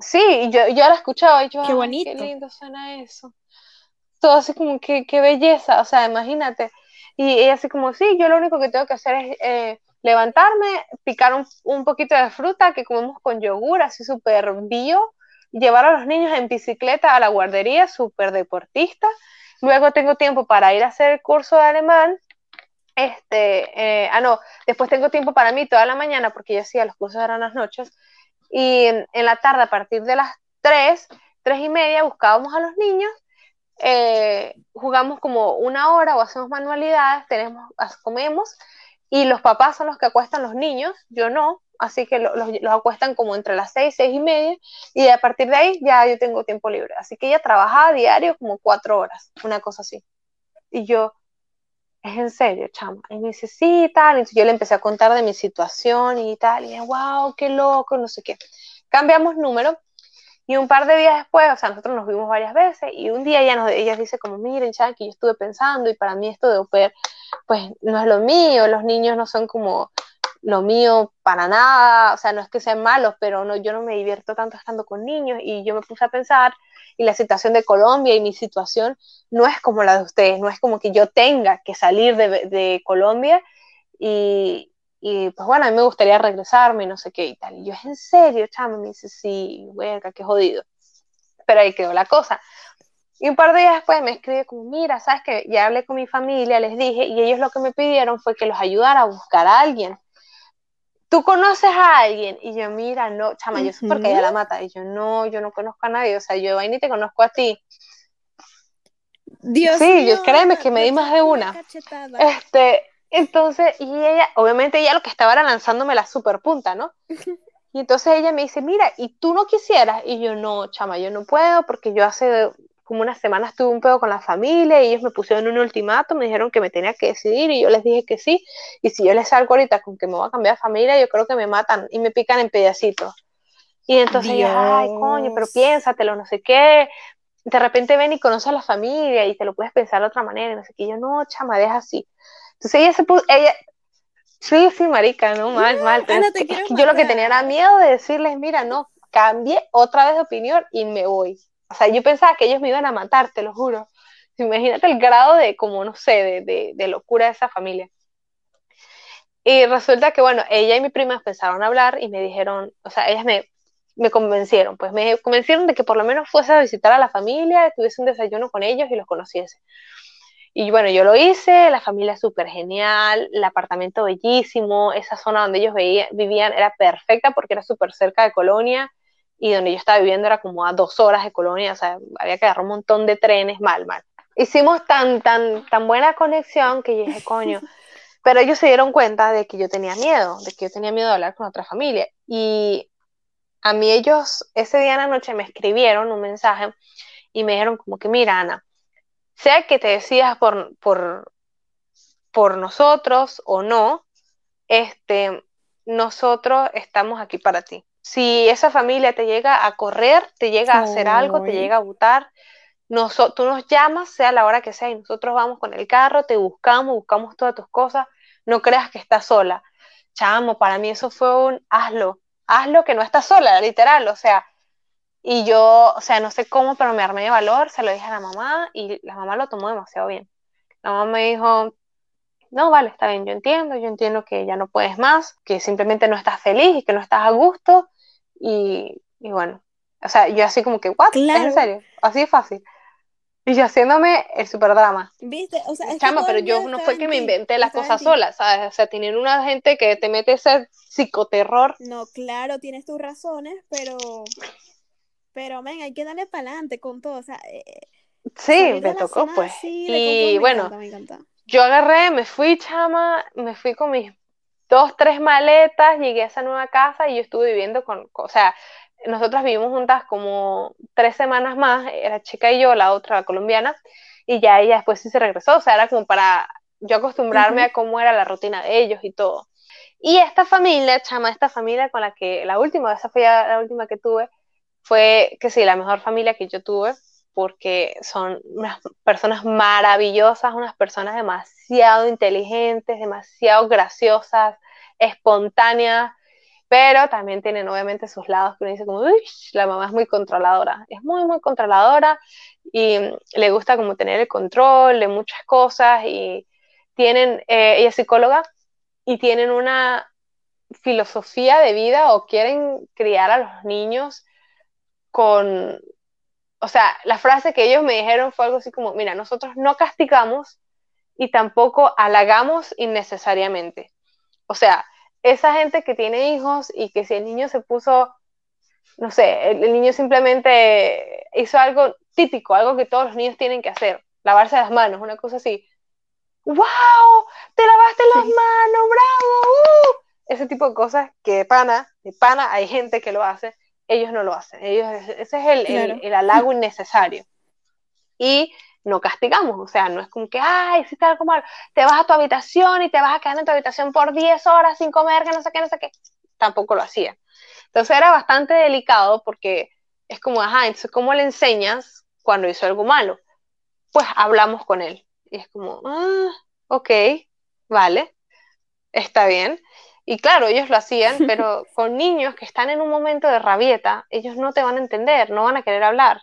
Sí, yo, yo la escuchaba y yo, Qué "Ay, bonito". qué lindo suena eso. Todo así como que, qué belleza, o sea, imagínate. Y ella así como, sí, yo lo único que tengo que hacer es eh, levantarme, picar un, un poquito de fruta que comemos con yogur, así súper bio, llevar a los niños en bicicleta a la guardería, súper deportista. Luego tengo tiempo para ir a hacer el curso de alemán. Este, eh, ah, no, después tengo tiempo para mí toda la mañana, porque yo hacía los cursos eran las noches. Y en, la tarde, a partir de las 3, 3 y media, buscábamos a los niños eh, jugamos como una hora o hacemos manualidades, tenemos, comemos y los papás son los que acuestan los niños, yo no, así que los, los, acuestan como entre las seis, seis y media y a partir de ahí ya yo tengo tiempo libre. Así que ella trabajaba a diario como cuatro horas, una cosa así. Y yo, es en serio, chama. Y me dice, sí, tal. Yo le empecé a contar de mi situación y tal. Y dije, wow, qué loco, no sé qué. Cambiamos número y un par de días después, o sea, nosotros nos vimos varias veces y un día ella, nos, ella dice como, miren, que yo estuve pensando y para mí esto de au pair, pues no es lo mío, los niños no son como lo mío para nada, o sea, no es que sean malos, pero no, yo no me divierto tanto estando con niños y yo me puse a pensar y la situación de Colombia y mi situación no es como la de ustedes, no es como que yo tenga que salir de, de Colombia y, y pues bueno, a mí me gustaría regresarme y no sé qué y tal. Y yo, ¿es en serio, chama? Me dice, sí, hueca, qué jodido. Pero ahí quedó la cosa. Y un par de días después me escribe como, mira, sabes que ya hablé con mi familia, les dije, y ellos lo que me pidieron fue que los ayudara a buscar a alguien. ¿Tú conoces a alguien? Y yo, mira, no, chama, yo soy porque ella la mata. Y yo, no, yo no conozco a nadie, o sea, yo ahí ni te conozco a ti. Dios sí, mío, yo créeme que me di más de una. cachetada. Este, entonces, y ella, obviamente ella lo que estaba era lanzándome la super punta, ¿no? *laughs* Y entonces ella me dice, mira, ¿y tú no quisieras? Y yo, no, chama, yo no puedo porque yo hace como unas semanas tuve un pedo con la familia y ellos me pusieron un ultimato, me dijeron que me tenía que decidir y yo les dije que sí. Y si yo les salgo ahorita con que me voy a cambiar de familia, yo creo que me matan y me pican en pedacitos. Y entonces ella, ay, coño, pero piénsatelo, no sé qué. De repente ven y conoces a la familia y te lo puedes pensar de otra manera, y no sé qué. Y yo, no, chama, deja así. Entonces ella se puso, ella, sí, sí, marica, no, mal, No, mal. Ana, te quiero yo lo que tenía era miedo de decirles, mira, no, cambié otra vez de opinión y me voy. O sea, yo pensaba que ellos me iban a matar, te lo juro. Imagínate el grado de, como, no sé, de, de, de locura de esa familia. Y resulta que, bueno, ella y mi prima empezaron a hablar y me dijeron, o sea, ellas me, me convencieron, pues me convencieron de que por lo menos fuese a visitar a la familia, tuviese un desayuno con ellos y los conociese. Y bueno, yo lo hice, la familia súper genial, el apartamento bellísimo, esa zona donde ellos veía, vivían era perfecta porque era súper cerca de Colonia y donde yo estaba viviendo era como a dos horas de Colonia, o sea, había que agarrar un montón de trenes, mal, mal. Hicimos tan, tan, tan buena conexión que yo dije, coño, *laughs* pero ellos se dieron cuenta de que yo tenía miedo, de que yo tenía miedo de hablar con otra familia. Y a mí ellos ese día en la noche me escribieron un mensaje y me dijeron como que, mira, Ana, sea que te decidas por, por, por nosotros o no, este, nosotros estamos aquí para ti. Si esa familia te llega a correr, te llega a hacer algo, te llega a votar, tú nos llamas, sea la hora que sea, y nosotros vamos con el carro, te buscamos, buscamos todas tus cosas, no creas que estás sola. Chamo, para mí eso fue un hazlo, hazlo que no estás sola, literal, o sea, y yo, o sea, no sé cómo, pero me armé de valor, se lo dije a la mamá y la mamá lo tomó demasiado bien. La mamá me dijo, no, vale, está bien, yo entiendo, yo entiendo que ya no puedes más, que simplemente no estás feliz y que no estás a gusto y, y bueno, o sea, yo así como que, ¿what? ¿Es Claro. en serio? Así es fácil. Y yo haciéndome el super drama. ¿Viste? O sea, es Chama, pero yo no fue que me inventé las cosas ti. solas, ¿sabes? O sea, tienen una gente que te mete ese psicoterror. No, claro, tienes tus razones, pero, pero, men, hay que darle para adelante con todo. O sea, eh, Sí, salir de me tocó zona pues. Y me bueno, encanta, me encanta. yo agarré, me fui, chama, me fui con mis dos, tres maletas, llegué a esa nueva casa y yo estuve viviendo con, o sea, nosotras vivimos juntas como tres semanas más, era chica y yo, la otra, la colombiana, y ya ella después sí se regresó, o sea, era como para yo acostumbrarme a cómo era la rutina de ellos y todo. Y esta familia, chama, esta familia con la que la última, esa fue ya la última que tuve, fue que sí, la mejor familia que yo tuve, porque son unas personas maravillosas, unas personas demasiado inteligentes, demasiado graciosas, espontáneas, pero también tienen obviamente sus lados que uno dice como, la mamá es muy controladora, es muy, muy controladora y le gusta como tener el control de muchas cosas y tienen, eh, ella es psicóloga y tienen una filosofía de vida o quieren criar a los niños con, o sea, la frase que ellos me dijeron fue algo así como, mira, nosotros no castigamos y tampoco halagamos innecesariamente. O sea, esa gente que tiene hijos y que si el niño se puso, no sé, el, niño simplemente hizo algo típico, algo que todos los niños tienen que hacer, lavarse las manos, una cosa así. ¡Wow! ¡Te lavaste las manos! ¡Bravo! ¡Uh! Ese tipo de cosas que de pana, de pana hay gente que lo hace, ellos no lo hacen. Ellos, ese es el, el, el halago innecesario. Y no castigamos, o sea, no es como que, ay, hiciste algo malo, te vas a tu habitación y te vas a quedar en tu habitación por 10 horas sin comer, que no sé qué, no sé qué, tampoco lo hacía. Entonces era bastante delicado porque es como, ajá, entonces, ¿cómo le enseñas cuando hizo algo malo? Pues hablamos con él. Y es como, ah, ok, vale, está bien. Y claro, ellos lo hacían, *laughs* pero con niños que están en un momento de rabieta, ellos no te van a entender, no van a querer hablar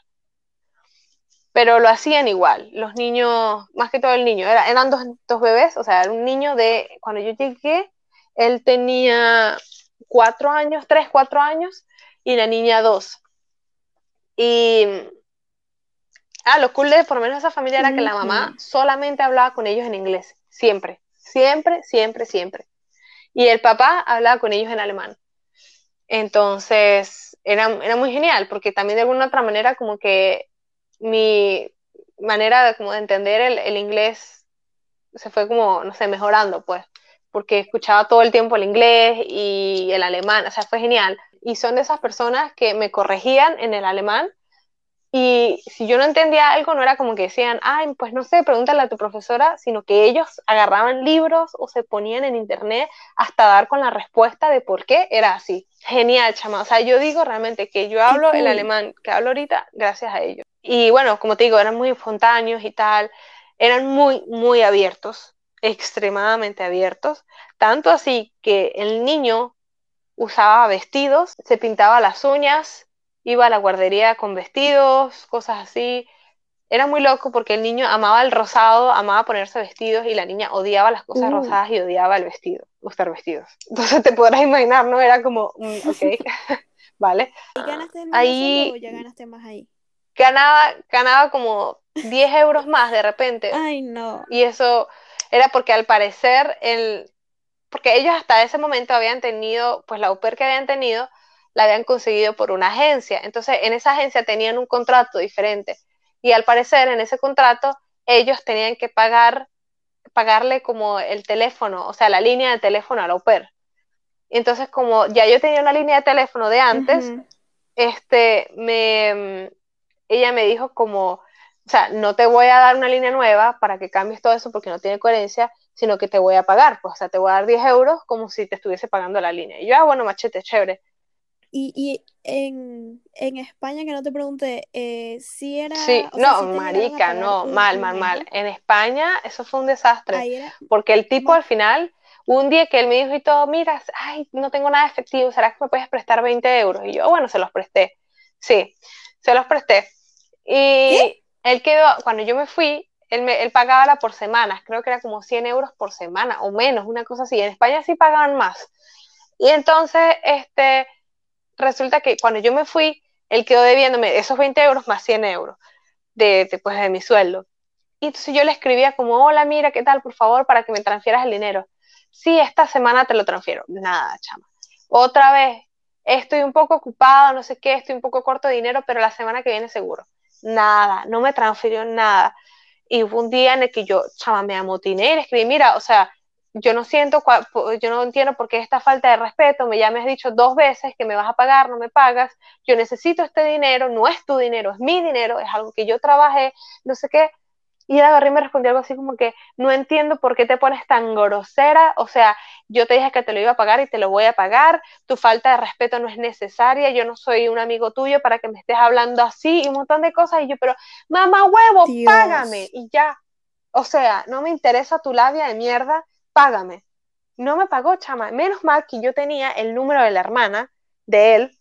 pero lo hacían igual. Los niños, más que todo el niño, era, eran dos, dos, bebés, o sea, era un niño de, cuando yo llegué, él tenía cuatro años, tres, cuatro años, y la niña dos. Y, ah, lo cool de por lo menos esa familia era que la mamá solamente hablaba con ellos en inglés, siempre, siempre, siempre, siempre. Y el papá hablaba con ellos en alemán. Entonces, era, era muy genial, porque también de alguna otra manera como que mi manera de, como de entender el, el, inglés se fue como, no sé, mejorando, pues, porque escuchaba todo el tiempo el inglés y el alemán, o sea, fue genial. Y son de esas personas que me corregían en el alemán y si yo no entendía algo, no era como que decían, ay, pues no sé, pregúntale a tu profesora, sino que ellos agarraban libros o se ponían en internet hasta dar con la respuesta de por qué era así. Genial, chama. O sea, yo digo realmente que yo hablo el alemán que hablo ahorita gracias a ellos. Y bueno, como te digo, eran muy espontáneos y tal, eran muy, muy abiertos, extremadamente abiertos, tanto así que el niño usaba vestidos, se pintaba las uñas, iba a la guardería con vestidos, cosas así. Era muy loco porque el niño amaba el rosado, amaba ponerse vestidos y la niña odiaba las cosas Uh. rosadas y odiaba el vestido, usar vestidos. *laughs* Entonces te podrás imaginar, ¿no? Era como, mm, ok, *laughs* vale. ¿Y ganaste más Ahí- o ya ganaste más ahí? Ganaba, ganaba como 10 euros más de repente. Ay, no. Y eso era porque al parecer el, porque ellos hasta ese momento habían tenido, pues la au pair que habían tenido, la habían conseguido por una agencia. Entonces, en esa agencia tenían un contrato diferente. Y al parecer, en ese contrato, ellos tenían que pagar, pagarle como el teléfono, o sea, la línea de teléfono al au pair. Entonces, como ya yo tenía una línea de teléfono de antes, este, me, ella me dijo como, o sea, no te voy a dar una línea nueva para que cambies todo eso porque no tiene coherencia, sino que te voy a pagar, pues, o sea, te voy a dar 10 euros como si te estuviese pagando la línea. Y yo, ah, bueno, machete, chévere. Y, y en, en España, que no te pregunté, eh, si era. Sí, o sea, no, si te llegaron a marica, no, mal, mal, mal. En España eso fue un desastre, era. porque el tipo al final, un día que él me dijo y todo, mira, ay, no tengo nada de efectivo, ¿será que me puedes prestar 20 euros? Y yo, bueno, se los presté. Sí, se los presté. Y él quedó, cuando yo me fui, él, me, él pagaba la por semanas, creo que era como 100 euros por semana o menos, una cosa así. En España sí pagaban más. Y entonces, este, resulta que cuando yo me fui, él quedó debiéndome esos 20 euros más 100 euros de, de, pues, de mi sueldo. Y entonces yo le escribía como, hola, mira, ¿qué tal? Por favor, para que me transfieras el dinero. Sí, esta semana te lo transfiero. Nada, chama. Otra vez, estoy un poco ocupado, no sé qué, estoy un poco corto de dinero, pero la semana que viene seguro. Nada, no me transfirió nada. y hubo un día en el que yo, chama, me amotiné y le escribí, mira, o sea, yo no siento, yo no entiendo por qué esta falta de respeto, me ya me has dicho dos veces que me vas a pagar, no me pagas, yo necesito este dinero, no es tu dinero, es mi dinero, es algo que yo trabajé, no sé qué, y agarré y me respondió algo así como que no entiendo por qué te pones tan grosera, o sea, yo te dije que te lo iba a pagar y te lo voy a pagar, tu falta de respeto no es necesaria, yo no soy un amigo tuyo para que me estés hablando así y un montón de cosas y yo, pero mamá huevo, págame y ya. O sea, no me interesa tu labia de mierda, págame. No me pagó, chama. Menos mal que yo tenía el número de la hermana de él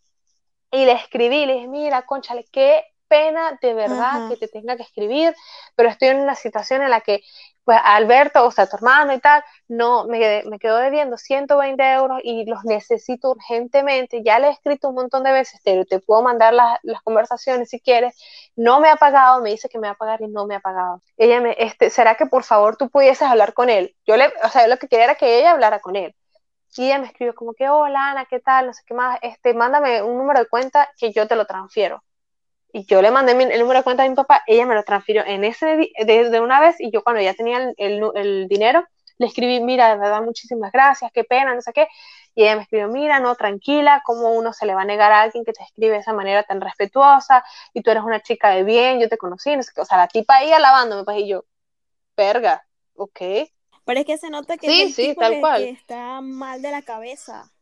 y le escribí, le dije, mira, conchale, qué pena de verdad que te tenga que escribir, pero estoy en una situación en la que, pues, Alberto, o sea, tu hermano y tal, no, me, me quedó debiendo 120 euros y los necesito urgentemente. Ya le he escrito un montón de veces, te, te puedo mandar las, conversaciones si quieres. No me ha pagado, me dice que me va a pagar y no me ha pagado. Ella me, este, ¿será que por favor tú pudieses hablar con él? Yo le, o sea, lo que quería era que ella hablara con él. Y ella me escribió como que, hola Ana, ¿qué tal? No sé qué más, este, mándame un número de cuenta que yo te lo transfiero y yo le mandé el número de cuenta a mi papá, ella me lo transfirió en ese de, una vez y yo cuando ya tenía el, dinero, le escribí, mira, de verdad, muchísimas gracias, qué pena, no sé qué. Y ella me escribió, mira, no, tranquila, ¿cómo uno se le va a negar a alguien que te escribe de esa manera tan respetuosa? Y tú eres una chica de bien, yo te conocí, no sé qué. O sea, la tipa ahí alabándome, pues, y yo, verga, ok. Pero es que se nota que, sí, sí, tal cual. está mal de la cabeza.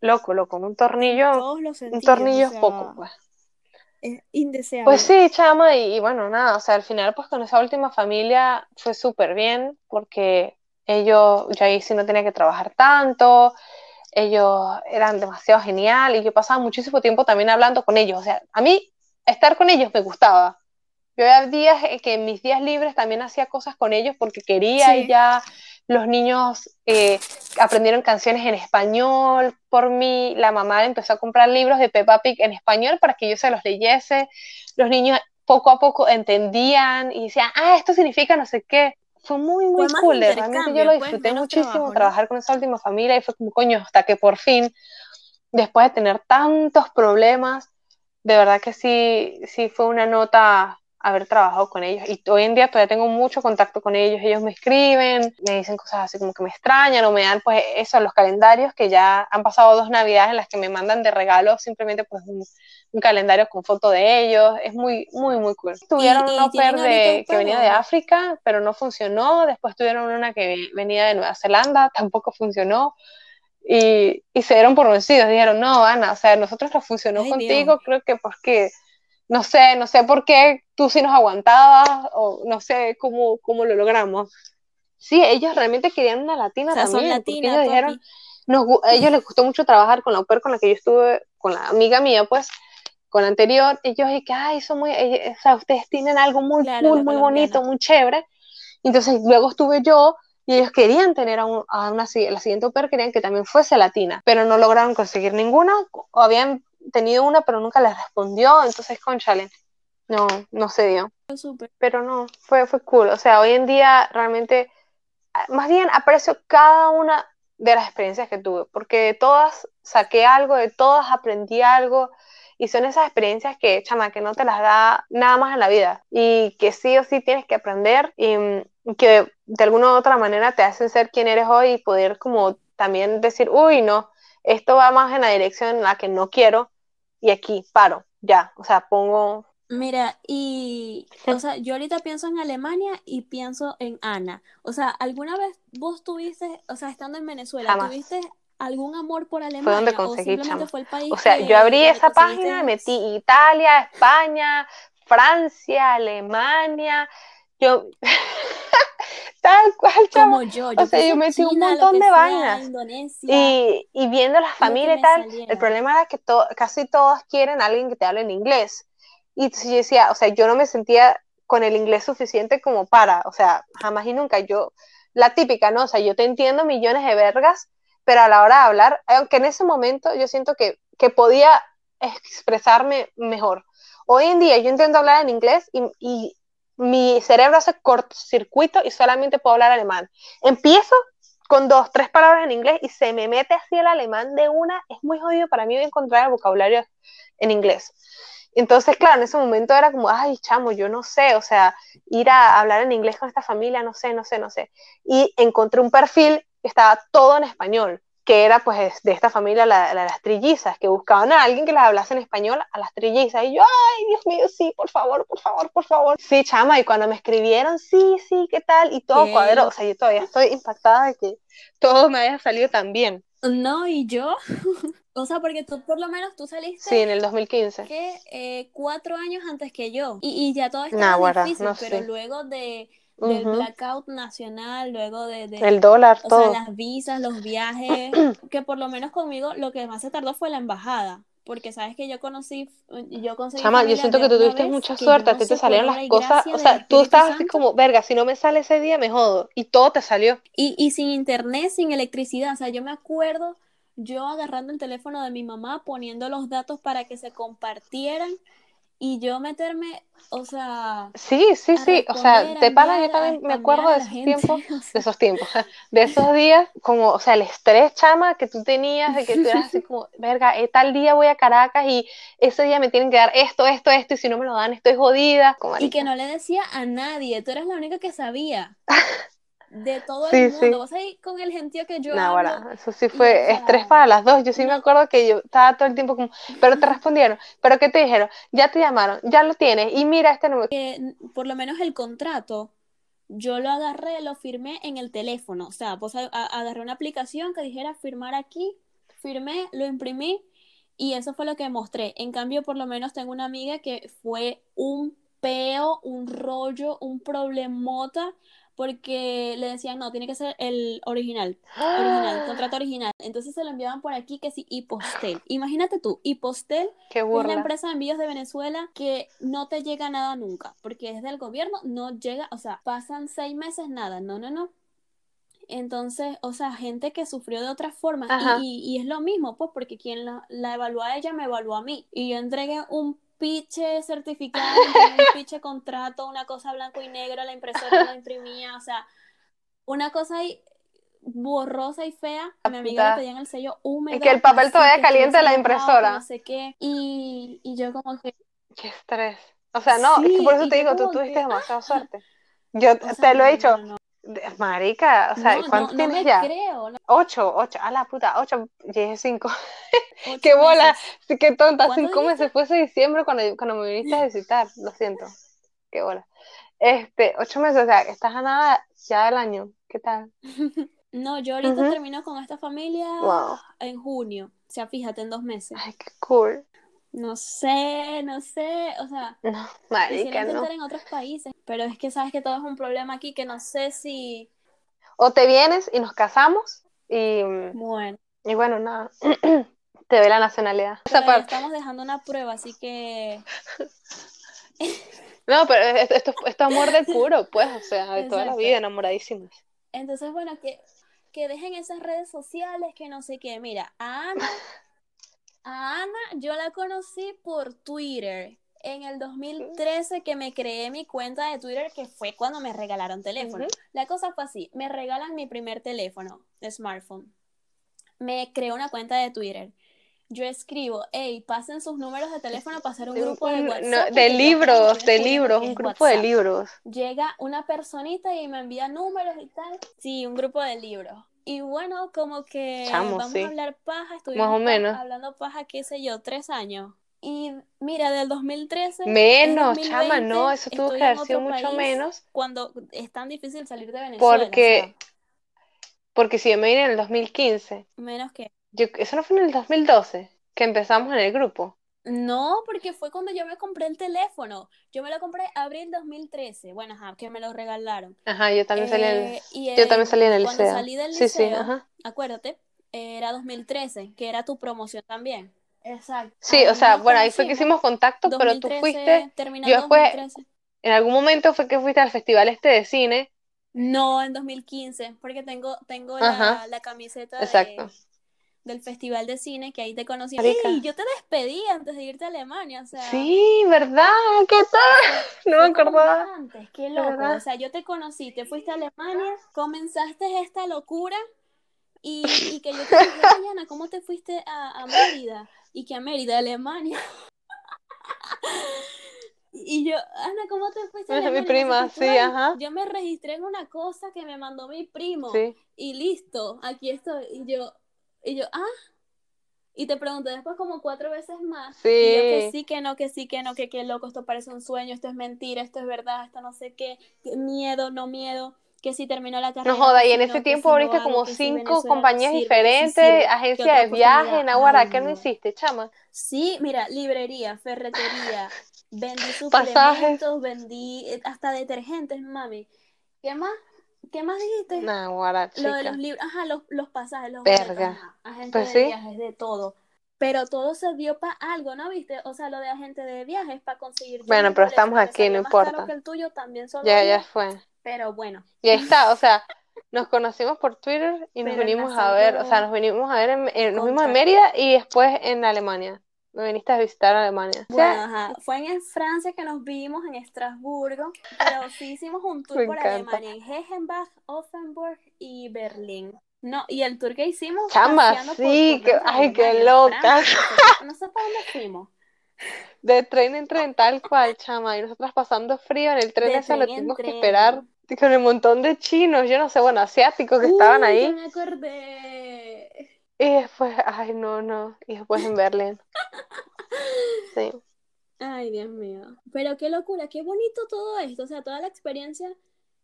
Loco, loco, un tornillo, un tornillo es poco, pues indeseable. Pues sí, chama, y, bueno, nada, o sea, al final pues con esa última familia fue súper bien porque ellos, yo ahí sí no tenía que trabajar tanto, ellos eran demasiado genial y yo pasaba muchísimo tiempo también hablando con ellos, o sea, a mí estar con ellos me gustaba. Yo había días que en mis días libres también hacía cosas con ellos porque quería y ya los niños eh, aprendieron canciones en español por mí, la mamá empezó a comprar libros de Peppa Pig en español para que yo se los leyese, los niños poco a poco entendían y decían, ah, esto significa no sé qué. Fue muy, muy cool, realmente yo lo pues, disfruté muchísimo trabajar con esa última familia y fue como coño, hasta que por fin, después de tener tantos problemas, de verdad que sí, sí fue una nota haber trabajado con ellos. Y hoy en día todavía tengo mucho contacto con ellos. Ellos me escriben, me dicen cosas así como que me extrañan o me dan pues eso, los calendarios que ya han pasado dos navidades en las que me mandan de regalo simplemente pues un, calendario con foto de ellos. Es muy, muy, muy cool. Tuvieron una de, que venía de África, pero no funcionó. Después tuvieron una que venía de Nueva Zelanda, *laughs* tampoco funcionó. Y, y se dieron por vencidos, dijeron, no, Ana, o sea, nosotros no funcionó contigo, creo que porque no sé, no sé por qué tú sí nos aguantabas o no sé cómo, cómo lo logramos. Sí, ellos realmente querían una latina también. ellos dijeron, a ellos les gustó mucho trabajar con la UPER con la que yo estuve, con la amiga mía, pues, con la anterior. Ellos dijeron, ay, son muy, o sea, ustedes tienen algo muy cool, muy bonito, muy chévere. Entonces, luego estuve yo y ellos querían tener a, a una, la siguiente UPER, querían que también fuese latina, pero no lograron conseguir ninguna, o habían tenido una, pero nunca le respondió, entonces, conchale, no, no se dio. Pero no, fue, fue cool. O sea, hoy en día realmente, más bien aprecio cada una de las experiencias que tuve, porque de todas saqué algo, de todas aprendí algo, y son esas experiencias que, chama, que no te las da nada más en la vida, y que sí o sí tienes que aprender, y, y que de alguna u otra manera te hacen ser quien eres hoy y poder como también decir, uy, no, esto va más en la dirección en la que no quiero, y aquí paro, ya, o sea, pongo... Mira, y, o sea, yo ahorita pienso en Alemania y pienso en Ana. O sea, ¿alguna vez vos tuviste, o sea, estando en Venezuela, tuviste algún amor por Alemania? Fue donde conseguí, o, fue el país o sea, yo abrí esa página, metí Italia, España, Francia, Alemania, yo... Tal cual, Como yo, yo o sea, yo metí un montón de vainas. Y, y, viendo las familias y tal, el problema era que casi todas quieren a alguien que te hable en inglés. Y yo decía, o sea, yo no me sentía con el inglés suficiente como para, o sea, jamás y nunca. Yo, la típica, ¿no? O sea, yo te entiendo millones de vergas, pero a la hora de hablar, aunque en ese momento yo siento que, que podía expresarme mejor. Hoy en día yo intento hablar en inglés y, y mi cerebro hace cortocircuito y solamente puedo hablar alemán. Empiezo con dos, tres palabras en inglés y se me mete así el alemán de una. Es muy jodido para mí encontrar el vocabulario en inglés. Entonces, claro, en ese momento era como, ay, chamo, yo no sé, o sea, ir a hablar en inglés con esta familia, no sé, no sé, no sé. Y encontré un perfil que estaba todo en español, que era pues de esta familia, la, la- las trillizas, que buscaban a alguien que les hablase en español a las trillizas. Y yo, ay, Dios mío, sí, por favor, por favor, por favor. Sí, chama, y cuando me escribieron, sí, sí, ¿qué tal? Y todo Qué. O sea, yo todavía estoy impactada de que todo me haya salido tan bien. No, y yo, *laughs* o sea, porque tú por lo menos tú saliste Sí, en el 2015. que eh, cuatro años antes que yo. Y, y ya todo Nah, estaba guarda, difícil, no pero sé. luego de, del blackout nacional, luego de, de- El dólar, o todo. sea, las visas, los viajes, *clears throat* que por lo menos conmigo lo que más se tardó fue la embajada. Porque sabes que yo conocí, yo conseguí Chama, yo siento que tú tuviste mucha suerte, a no ti te salieron las cosas, o sea, tú estabas así Santo. como, verga, si no me sale ese día, me jodo. Y todo te salió. Y, y sin internet, sin electricidad. O sea, yo me acuerdo yo agarrando el teléfono de mi mamá, poniendo los datos para que se compartieran y yo meterme, o sea, Sí, sí, sí, o sea, de pana yo también me acuerdo de esos gente. tiempos, *laughs* de esos tiempos, de esos días, como, o sea, el estrés, chama, que tú tenías, de que tú eras así como, *laughs* verga, eh, tal día voy a Caracas y ese día me tienen que dar esto, esto, esto, y si no me lo dan, estoy jodida. Como y que no le decía a nadie, tú eras la única que sabía *laughs* de todo Sí, el sí. mundo. Vos ahí con el gentío que yo Nah, hablo. eso sí y, fue sea, estrés para las dos. Yo sí me no. acuerdo que yo estaba todo el tiempo como, pero te respondieron, pero ¿qué te dijeron? Ya te llamaron, ya lo tienes, y mira este número. que por lo menos el contrato, yo lo agarré, lo firmé en el teléfono. O sea, a- a- agarré una aplicación que dijera firmar aquí, firmé, lo imprimí y eso fue lo que mostré. En cambio, por lo menos tengo una amiga que fue un peo, un rollo, un problemota, porque le decían, no, tiene que ser el original, original, contrato original. Entonces se lo enviaban por aquí que sí, Hipostel. Imagínate tú, Hipostel es burla. empresa de envíos de Venezuela que no te llega nada nunca, porque es del gobierno, no llega, o sea, pasan seis meses nada, no, no, no. Entonces, o sea, gente que sufrió de otras formas, y, y es lo mismo, pues, porque quien la, la evaluó a ella me evaluó a mí, y yo entregué un piche certificado, un *laughs* piche contrato, una cosa blanco y negro, la impresora lo imprimía, o sea, una cosa ahí borrosa y fea. A mi amiga le pedían el sello húmedo. Y que el papel todavía caliente en la impresora. no sé qué. Y, y yo como que, Qué estrés. O sea, no, es que por eso te digo, tú tuviste que, demasiada suerte. Yo o sea, te lo he dicho, no, no. Marica, o sea, No, ¿cuántos no, no tienes me ya? creo. no, Ocho, ocho, a la puta, ocho, dije cinco. ocho *laughs* Qué bola, meses. qué tonta, ¿Cuánto cinco meses, fue ese diciembre cuando, cuando me viniste a visitar, lo siento, qué bola. Este, ocho meses, o sea, estás a nada ya del año, ¿qué tal? *laughs* No, yo ahorita termino con esta familia Wow. en junio. O sea, fíjate, en dos meses. Ay, qué cool. No sé, no sé. O sea, No, *laughs* quisiera marica, no. intentar en otros países. Pero es que sabes que todo es un problema aquí que no sé si. O te vienes y nos casamos y, Bueno. y bueno, nada, *clears throat* te doy la nacionalidad. Esa parte. estamos dejando una prueba, así que. *laughs* No, pero es- esto, esto es amor de puro, pues, o sea, de toda la vida, enamoradísimos. Entonces, bueno, que, que dejen esas redes sociales, que no sé qué. Mira, a Ana, *laughs* a Ana yo la conocí por Twitter. En el 2013 que me creé mi cuenta de Twitter, que fue cuando me regalaron teléfono. La cosa fue así, me regalan mi primer teléfono, smartphone. Me creo una cuenta de Twitter. Yo escribo, hey, pasen sus números de teléfono para hacer un grupo de WhatsApp. no, de libros, de libros, un grupo de libros. llega una personita y me envía números y tal. Sí, un grupo de libros. Y bueno, como que Chamo, vamos sí. a hablar paja, estuvimos Más o pa- menos. hablando paja, qué sé yo, tres años. Y mira, del 2013 es Menos, chama, 2020, no, eso tuvo que haber sido mucho menos, Cuando es tan difícil salir de Venezuela, porque, o porque si yo me vine en el 2015, sea, menos que... yo, eso no fue en el 2012, que empezamos en el grupo. No, porque fue cuando yo me compré el teléfono. Yo me lo compré abril 2013. Bueno, ajá, que me lo regalaron. Ajá, yo también salí en Eh, y yo también salí en el cuando liceo. salí del Sí, sí, liceo, ajá. acuérdate, era 2013, que era tu promoción también. Exacto. Sí, Ahí o sea, bueno, ahí fue que hicimos contacto, pero tú 2013, fuiste, terminando yo después, 2013. en algún momento fue que fuiste al festival este de cine, No, en 2015, porque tengo, tengo la camiseta exacto. de, del festival de cine que ahí te conocí. ¡Ey! Yo te despedí antes de irte a Alemania, o sea. Sí, ¿verdad? ¿Qué tal? *laughs* No me acordaba. antes, qué loco. verdad. O sea, yo te conocí, te fuiste a Alemania, comenzaste esta locura y, y que yo te dije, Diana, ¿cómo te fuiste a, a Mérida? Y que a Mérida, Alemania. *laughs* Y yo, Ana, ¿cómo te fuiste? a Mi prima, sí, ajá. Yo me registré en una cosa que me mandó mi primo. Sí. Y listo, aquí estoy. Y yo, y yo, ah. Y te pregunté después como cuatro veces más. Sí. Y yo que sí, que no, que sí, que no, que qué loco, esto parece un sueño, esto es mentira, esto es verdad, esto no sé qué, que miedo, no miedo, que si terminó la carrera. No joda, y en no, ese tiempo si hago, como si cinco no compañías sirve, diferentes, sirve, ¿qué agencia de viaje? Nahuara, ¿qué no no. hiciste, chama? Sí, mira, librería, ferretería, vendí *laughs* Pasajes. suplementos, vendí eh, hasta detergentes, mami. ¿Qué más? ¿Qué más dijiste? Nahuara, Lo de los libros, ajá, los, los pasajes, los Verga. Pues de sí. viajes, de todo. Pero todo se dio para algo, ¿no viste? O sea, lo de agente de viajes para conseguir Bueno, pero estamos aquí, no importa. que el tuyo, también solo Ya, ya fue. pero bueno. Y ahí está, o sea, nos conocimos por Twitter y nos Pero vinimos a ver, o sea, nos vinimos a ver, en, en- nos vimos en Mérida y después en Alemania. Me viniste a visitar a Alemania. O Bueno, sea, ajá, fue en Francia que nos vimos en Estrasburgo, pero *laughs* sí hicimos un tour por encanta. Alemania, en Hegenbach, Offenburg y Berlín. No, y el tour que hicimos Chama, sí, por que- ay, qué loca. No sé- para dónde fuimos. de tren en tren, tal cual, chama. Y nosotras pasando frío en el tren De ese, lo tuvimos que esperar con el montón de chinos, yo no sé, bueno, asiáticos que estaban ahí. ya me acordé. Y después, ay, no, no. Y después en Berlín. Sí. *laughs* Ay, Dios mío. Pero qué locura, qué bonito todo esto. O sea, toda la experiencia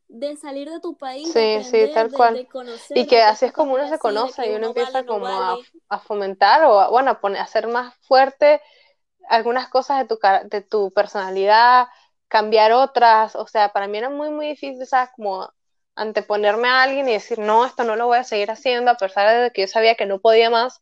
de salir de tu país, de Sí, sí, tal de- cual. de conocer, Y que así es como uno se conoce y uno empieza como a, vale. a fomentar o, a, bueno, a, poner, a hacer más fuerte algunas cosas de tu, de tu personalidad, cambiar otras. O sea, para mí era muy, muy difícil, ¿sabes? Como anteponerme a alguien y decir, no, esto no lo voy a seguir haciendo, a pesar de que yo sabía que no podía más.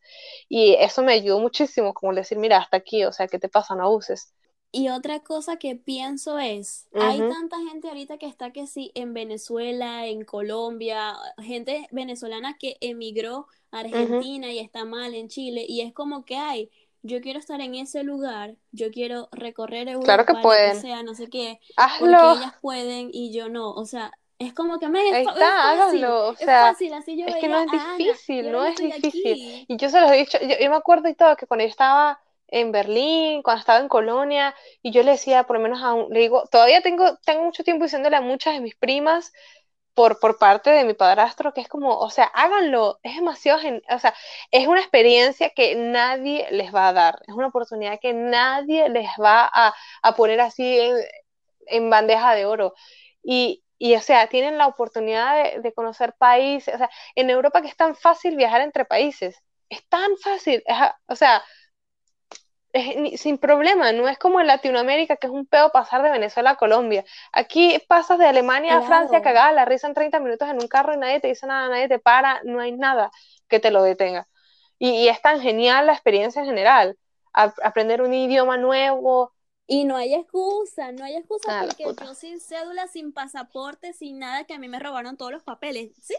Y eso me ayudó muchísimo, como decir, mira, hasta aquí, o sea, ¿qué te pasa? No abuses. Y otra cosa que pienso es, hay tanta gente ahorita que está que sí en Venezuela, en Colombia, gente venezolana que emigró a Argentina y está mal en Chile y es como que hay, yo quiero estar en ese lugar, yo quiero recorrer Europa, Claro que pueden. sea, no sé qué, porque ellas pueden y yo no, o sea, es como que me Ahí es, es está, fácil, háganlo, o es sea, fácil, así yo Es que no es Ana, difícil, no es difícil. aquí. Y yo se los he dicho, yo, yo me acuerdo y todo que cuando yo estaba en Berlín, cuando estaba en Colonia, y yo le decía, por lo menos a un, le digo, todavía tengo, tengo mucho tiempo diciéndole a muchas de mis primas por, por parte de mi padrastro, que es como, o sea, háganlo, es demasiado, gen- o sea, es una experiencia que nadie les va a dar, es una oportunidad que nadie les va a, a poner así en, en bandeja de oro. Y, y, o sea, tienen la oportunidad de, de conocer países, o sea, en Europa que es tan fácil viajar entre países, es tan fácil, es o sea, es sin problema, no es como en Latinoamérica que es un pedo pasar de Venezuela a Colombia. Aquí pasas de Alemania a Francia cagada la risa en 30 minutos en un carro y nadie te dice nada, nadie te para, no hay nada que te lo detenga. Y, y es tan genial la experiencia en general, a- aprender un idioma nuevo, Y no hay excusa, no hay excusa Ah, porque yo sin cédula, sin pasaporte, sin nada, que a mí me robaron todos los papeles, ¿sí?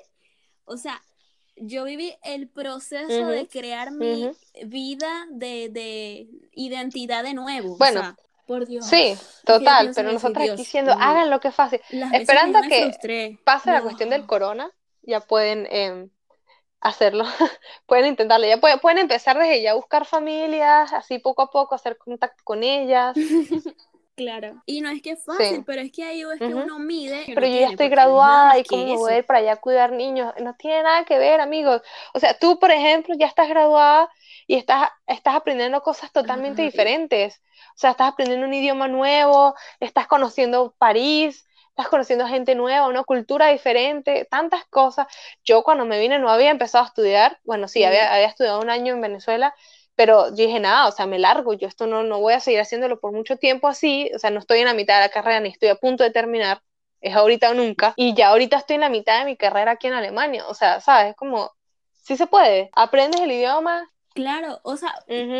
O sea, yo viví el proceso de crear mi vida de, de identidad de nuevo. Bueno, o sea, por Dios. Sí, total, pienso pero nosotros aquí Dios diciendo, hagan lo que es fácil. Esperando que frustré. pase la cuestión del corona, ya pueden em, hacerlo, *laughs* pueden intentarlo, ya pueden, pueden empezar desde ya a buscar familias, así poco a poco, hacer contacto con ellas. *laughs* Claro. Y no es que es fácil, Sí. pero es que ahí es que uno mide. Pero yo ya estoy graduada y cómo voy a ir para allá a cuidar niños. No tiene nada que ver, amigos. O sea, tú, por ejemplo, ya estás graduada y estás, estás aprendiendo cosas totalmente diferentes. O sea, estás aprendiendo un idioma nuevo, estás conociendo París, estás conociendo gente nueva, una cultura diferente, tantas cosas. Yo cuando me vine no había empezado a estudiar. Bueno, sí, Sí. había, había estudiado un año en Venezuela, pero yo dije, nada, o sea, me largo, yo esto no, no voy a seguir haciéndolo por mucho tiempo así, o sea, no estoy en la mitad de la carrera ni estoy a punto de terminar, es ahorita o nunca, y ya ahorita estoy en la mitad de mi carrera aquí en Alemania, o sea, ¿sabes? Como, sí se puede, aprendes el idioma, Claro, o sea,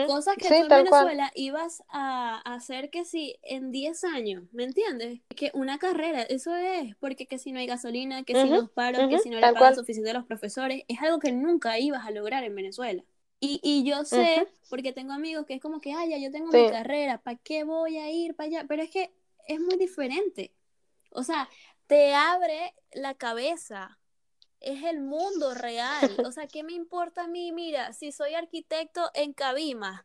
cosas que sí, tú en cual. Venezuela ibas a hacer que si en 10 años, ¿me entiendes? Que una carrera, eso es, porque que si no hay gasolina, que si los paros, que ujú, si no le pagan suficiente a los profesores, es algo que nunca ibas a lograr en Venezuela. Y, y yo sé, porque tengo amigos que es como que, ay, ya yo tengo Sí. mi carrera, ¿para qué voy a ir para allá? Pero es que es muy diferente. O sea, te abre la cabeza. Es el mundo real. O sea, ¿qué me importa a mí? Mira, si soy arquitecto en Cabimas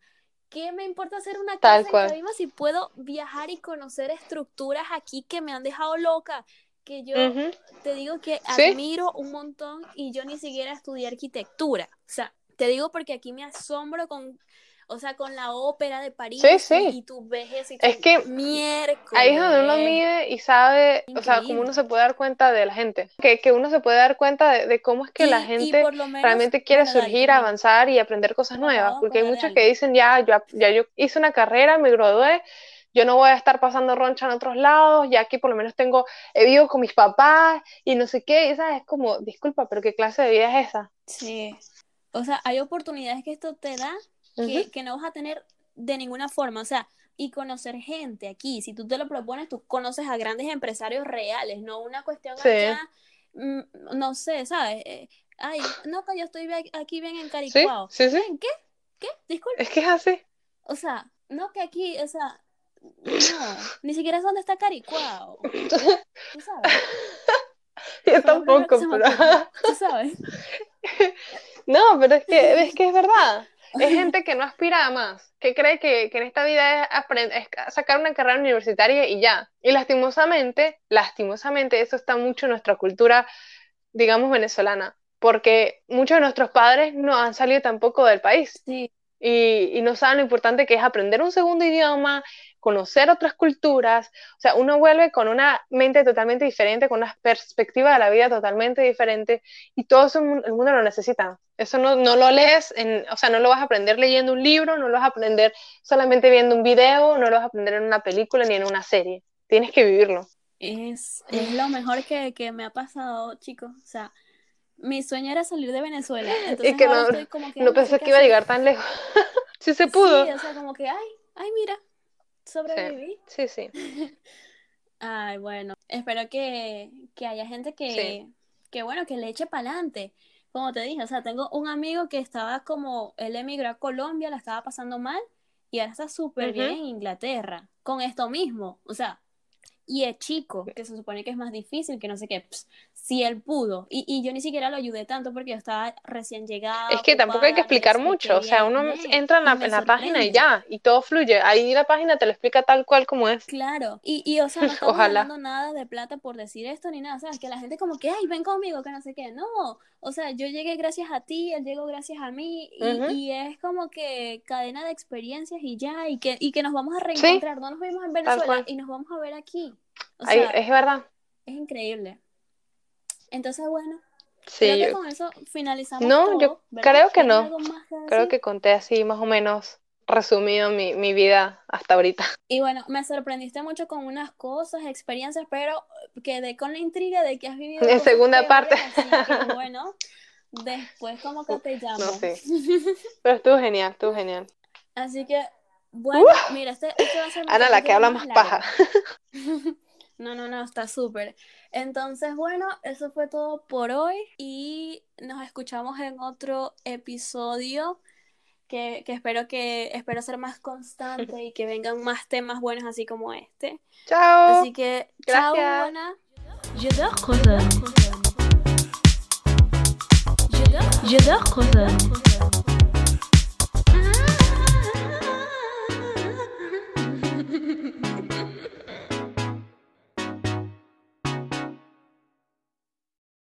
¿qué me importa hacer una casa en Cabima si puedo viajar y conocer estructuras aquí que me han dejado loca? Que yo Ujú. te digo que Sí. admiro un montón y yo ni siquiera estudié arquitectura. O sea, te digo porque aquí me asombro con, o sea, con la ópera de París Sí, sí. y tú ves eso y Es que miércoles. Ahí es donde uno mide y sabe, o sea, como Increíble. uno se puede dar cuenta de la gente. Que, que uno se puede dar cuenta de, de cómo es que Y- la gente menos- realmente quiere surgir, avanzar y aprender cosas No, nuevas. Porque hay muchos que dicen, ya, yo, ya yo hice una carrera, me gradué, yo no voy a estar pasando roncha en otros lados, ya aquí por lo menos tengo, he vivido con mis papás y no sé qué, y sabes, es como, disculpa, pero ¿qué clase de vida es esa? Sí. O sea, hay oportunidades que esto te da que, no vas a tener de ninguna forma. O sea, y conocer gente aquí. Si tú te lo propones, tú conoces a grandes empresarios reales, no una cuestión Sí. allá, mm, no sé, ¿sabes? Eh, ay, no, que yo estoy aquí bien en Caricuao. sí, sí. ¿En qué? ¿Qué? Disculpa. Es que es así. O sea, no que aquí, o sea, no, ni siquiera es donde está Caricuao. *laughs* ¿Tú sabes? Yo tampoco, pero... ¿Tú sabes? *laughs* *laughs* No, pero es que es que es verdad. Es gente que no aspira a más, que cree que, que en esta vida es, es sacar una carrera universitaria y ya. Y lastimosamente, lastimosamente, eso está mucho en nuestra cultura, digamos, venezolana, porque muchos de nuestros padres no han salido tampoco del país Sí. y, y no saben lo importante que es aprender un segundo idioma, conocer otras culturas, o sea, uno vuelve con una mente totalmente diferente, con una perspectiva de la vida totalmente diferente, y todo eso el mu- el mundo lo necesita. Eso no, no lo lees, en, o sea, no lo vas a aprender leyendo un libro, no lo vas a aprender solamente viendo un video, no lo vas a aprender en una película ni en una serie. Tienes que vivirlo. Es, es lo mejor que, que me ha pasado, chicos. O sea, mi sueño era salir de Venezuela. *laughs* Entonces que ahora no- estoy como que, No pensé que iba a llegar tan lejos. *laughs* sí se pudo. Sí, o sea, como que, ay, ay, mira, sobreviví. Sí, sí. *laughs* Ay, bueno, espero que, que haya gente que, que, bueno, que le eche para adelante. Como te dije, o sea, tengo un amigo que estaba como, él emigró a Colombia, la estaba pasando mal, y ahora está súper bien en Inglaterra, con esto mismo, o sea, y es chico, que se supone que es más difícil, que no sé qué, ps, si él pudo, y, y yo ni siquiera lo ayudé tanto porque yo estaba recién llegada. Es que tampoco hay que explicar mucho, o sea, uno entra en la, en la página y ya, y todo fluye. Ahí la página te lo explica tal cual como es. Claro, y, y o sea, no *laughs* estamos ganando nada de plata por decir esto ni nada, ¿sabes? Que la gente como que, ay, ven conmigo, que no sé qué, no, o sea, yo llegué gracias a ti, él llegó gracias a mí, y, y es como que cadena de experiencias y ya, y que, y que nos vamos a reencontrar, no nos vimos en Venezuela y nos vamos a ver aquí, o Ahí- sea, es verdad. es increíble. Entonces, bueno, Sí, creo que yo con eso finalizamos No, todo, yo ¿verdad? creo que ¿Tienes no. que creo que conté así más o menos resumido mi, mi vida hasta ahorita. *laughs* Y bueno, me sorprendiste mucho con unas cosas, experiencias, pero quedé con la intriga de que has vivido En segunda parte. así que *laughs* bueno, después como que te llamo. No sé. *laughs* Pero estuvo genial, estuvo genial. Así que, bueno, mira, este, este va a ser Ana, la que habla más largo. paja. No, no, no, está súper. Entonces, bueno, eso fue todo por hoy y nos escuchamos en otro episodio que, que espero que espero ser más constante y que vengan más temas buenos así como este. Chao. Así que, chao, Gracias. Ana. J'adore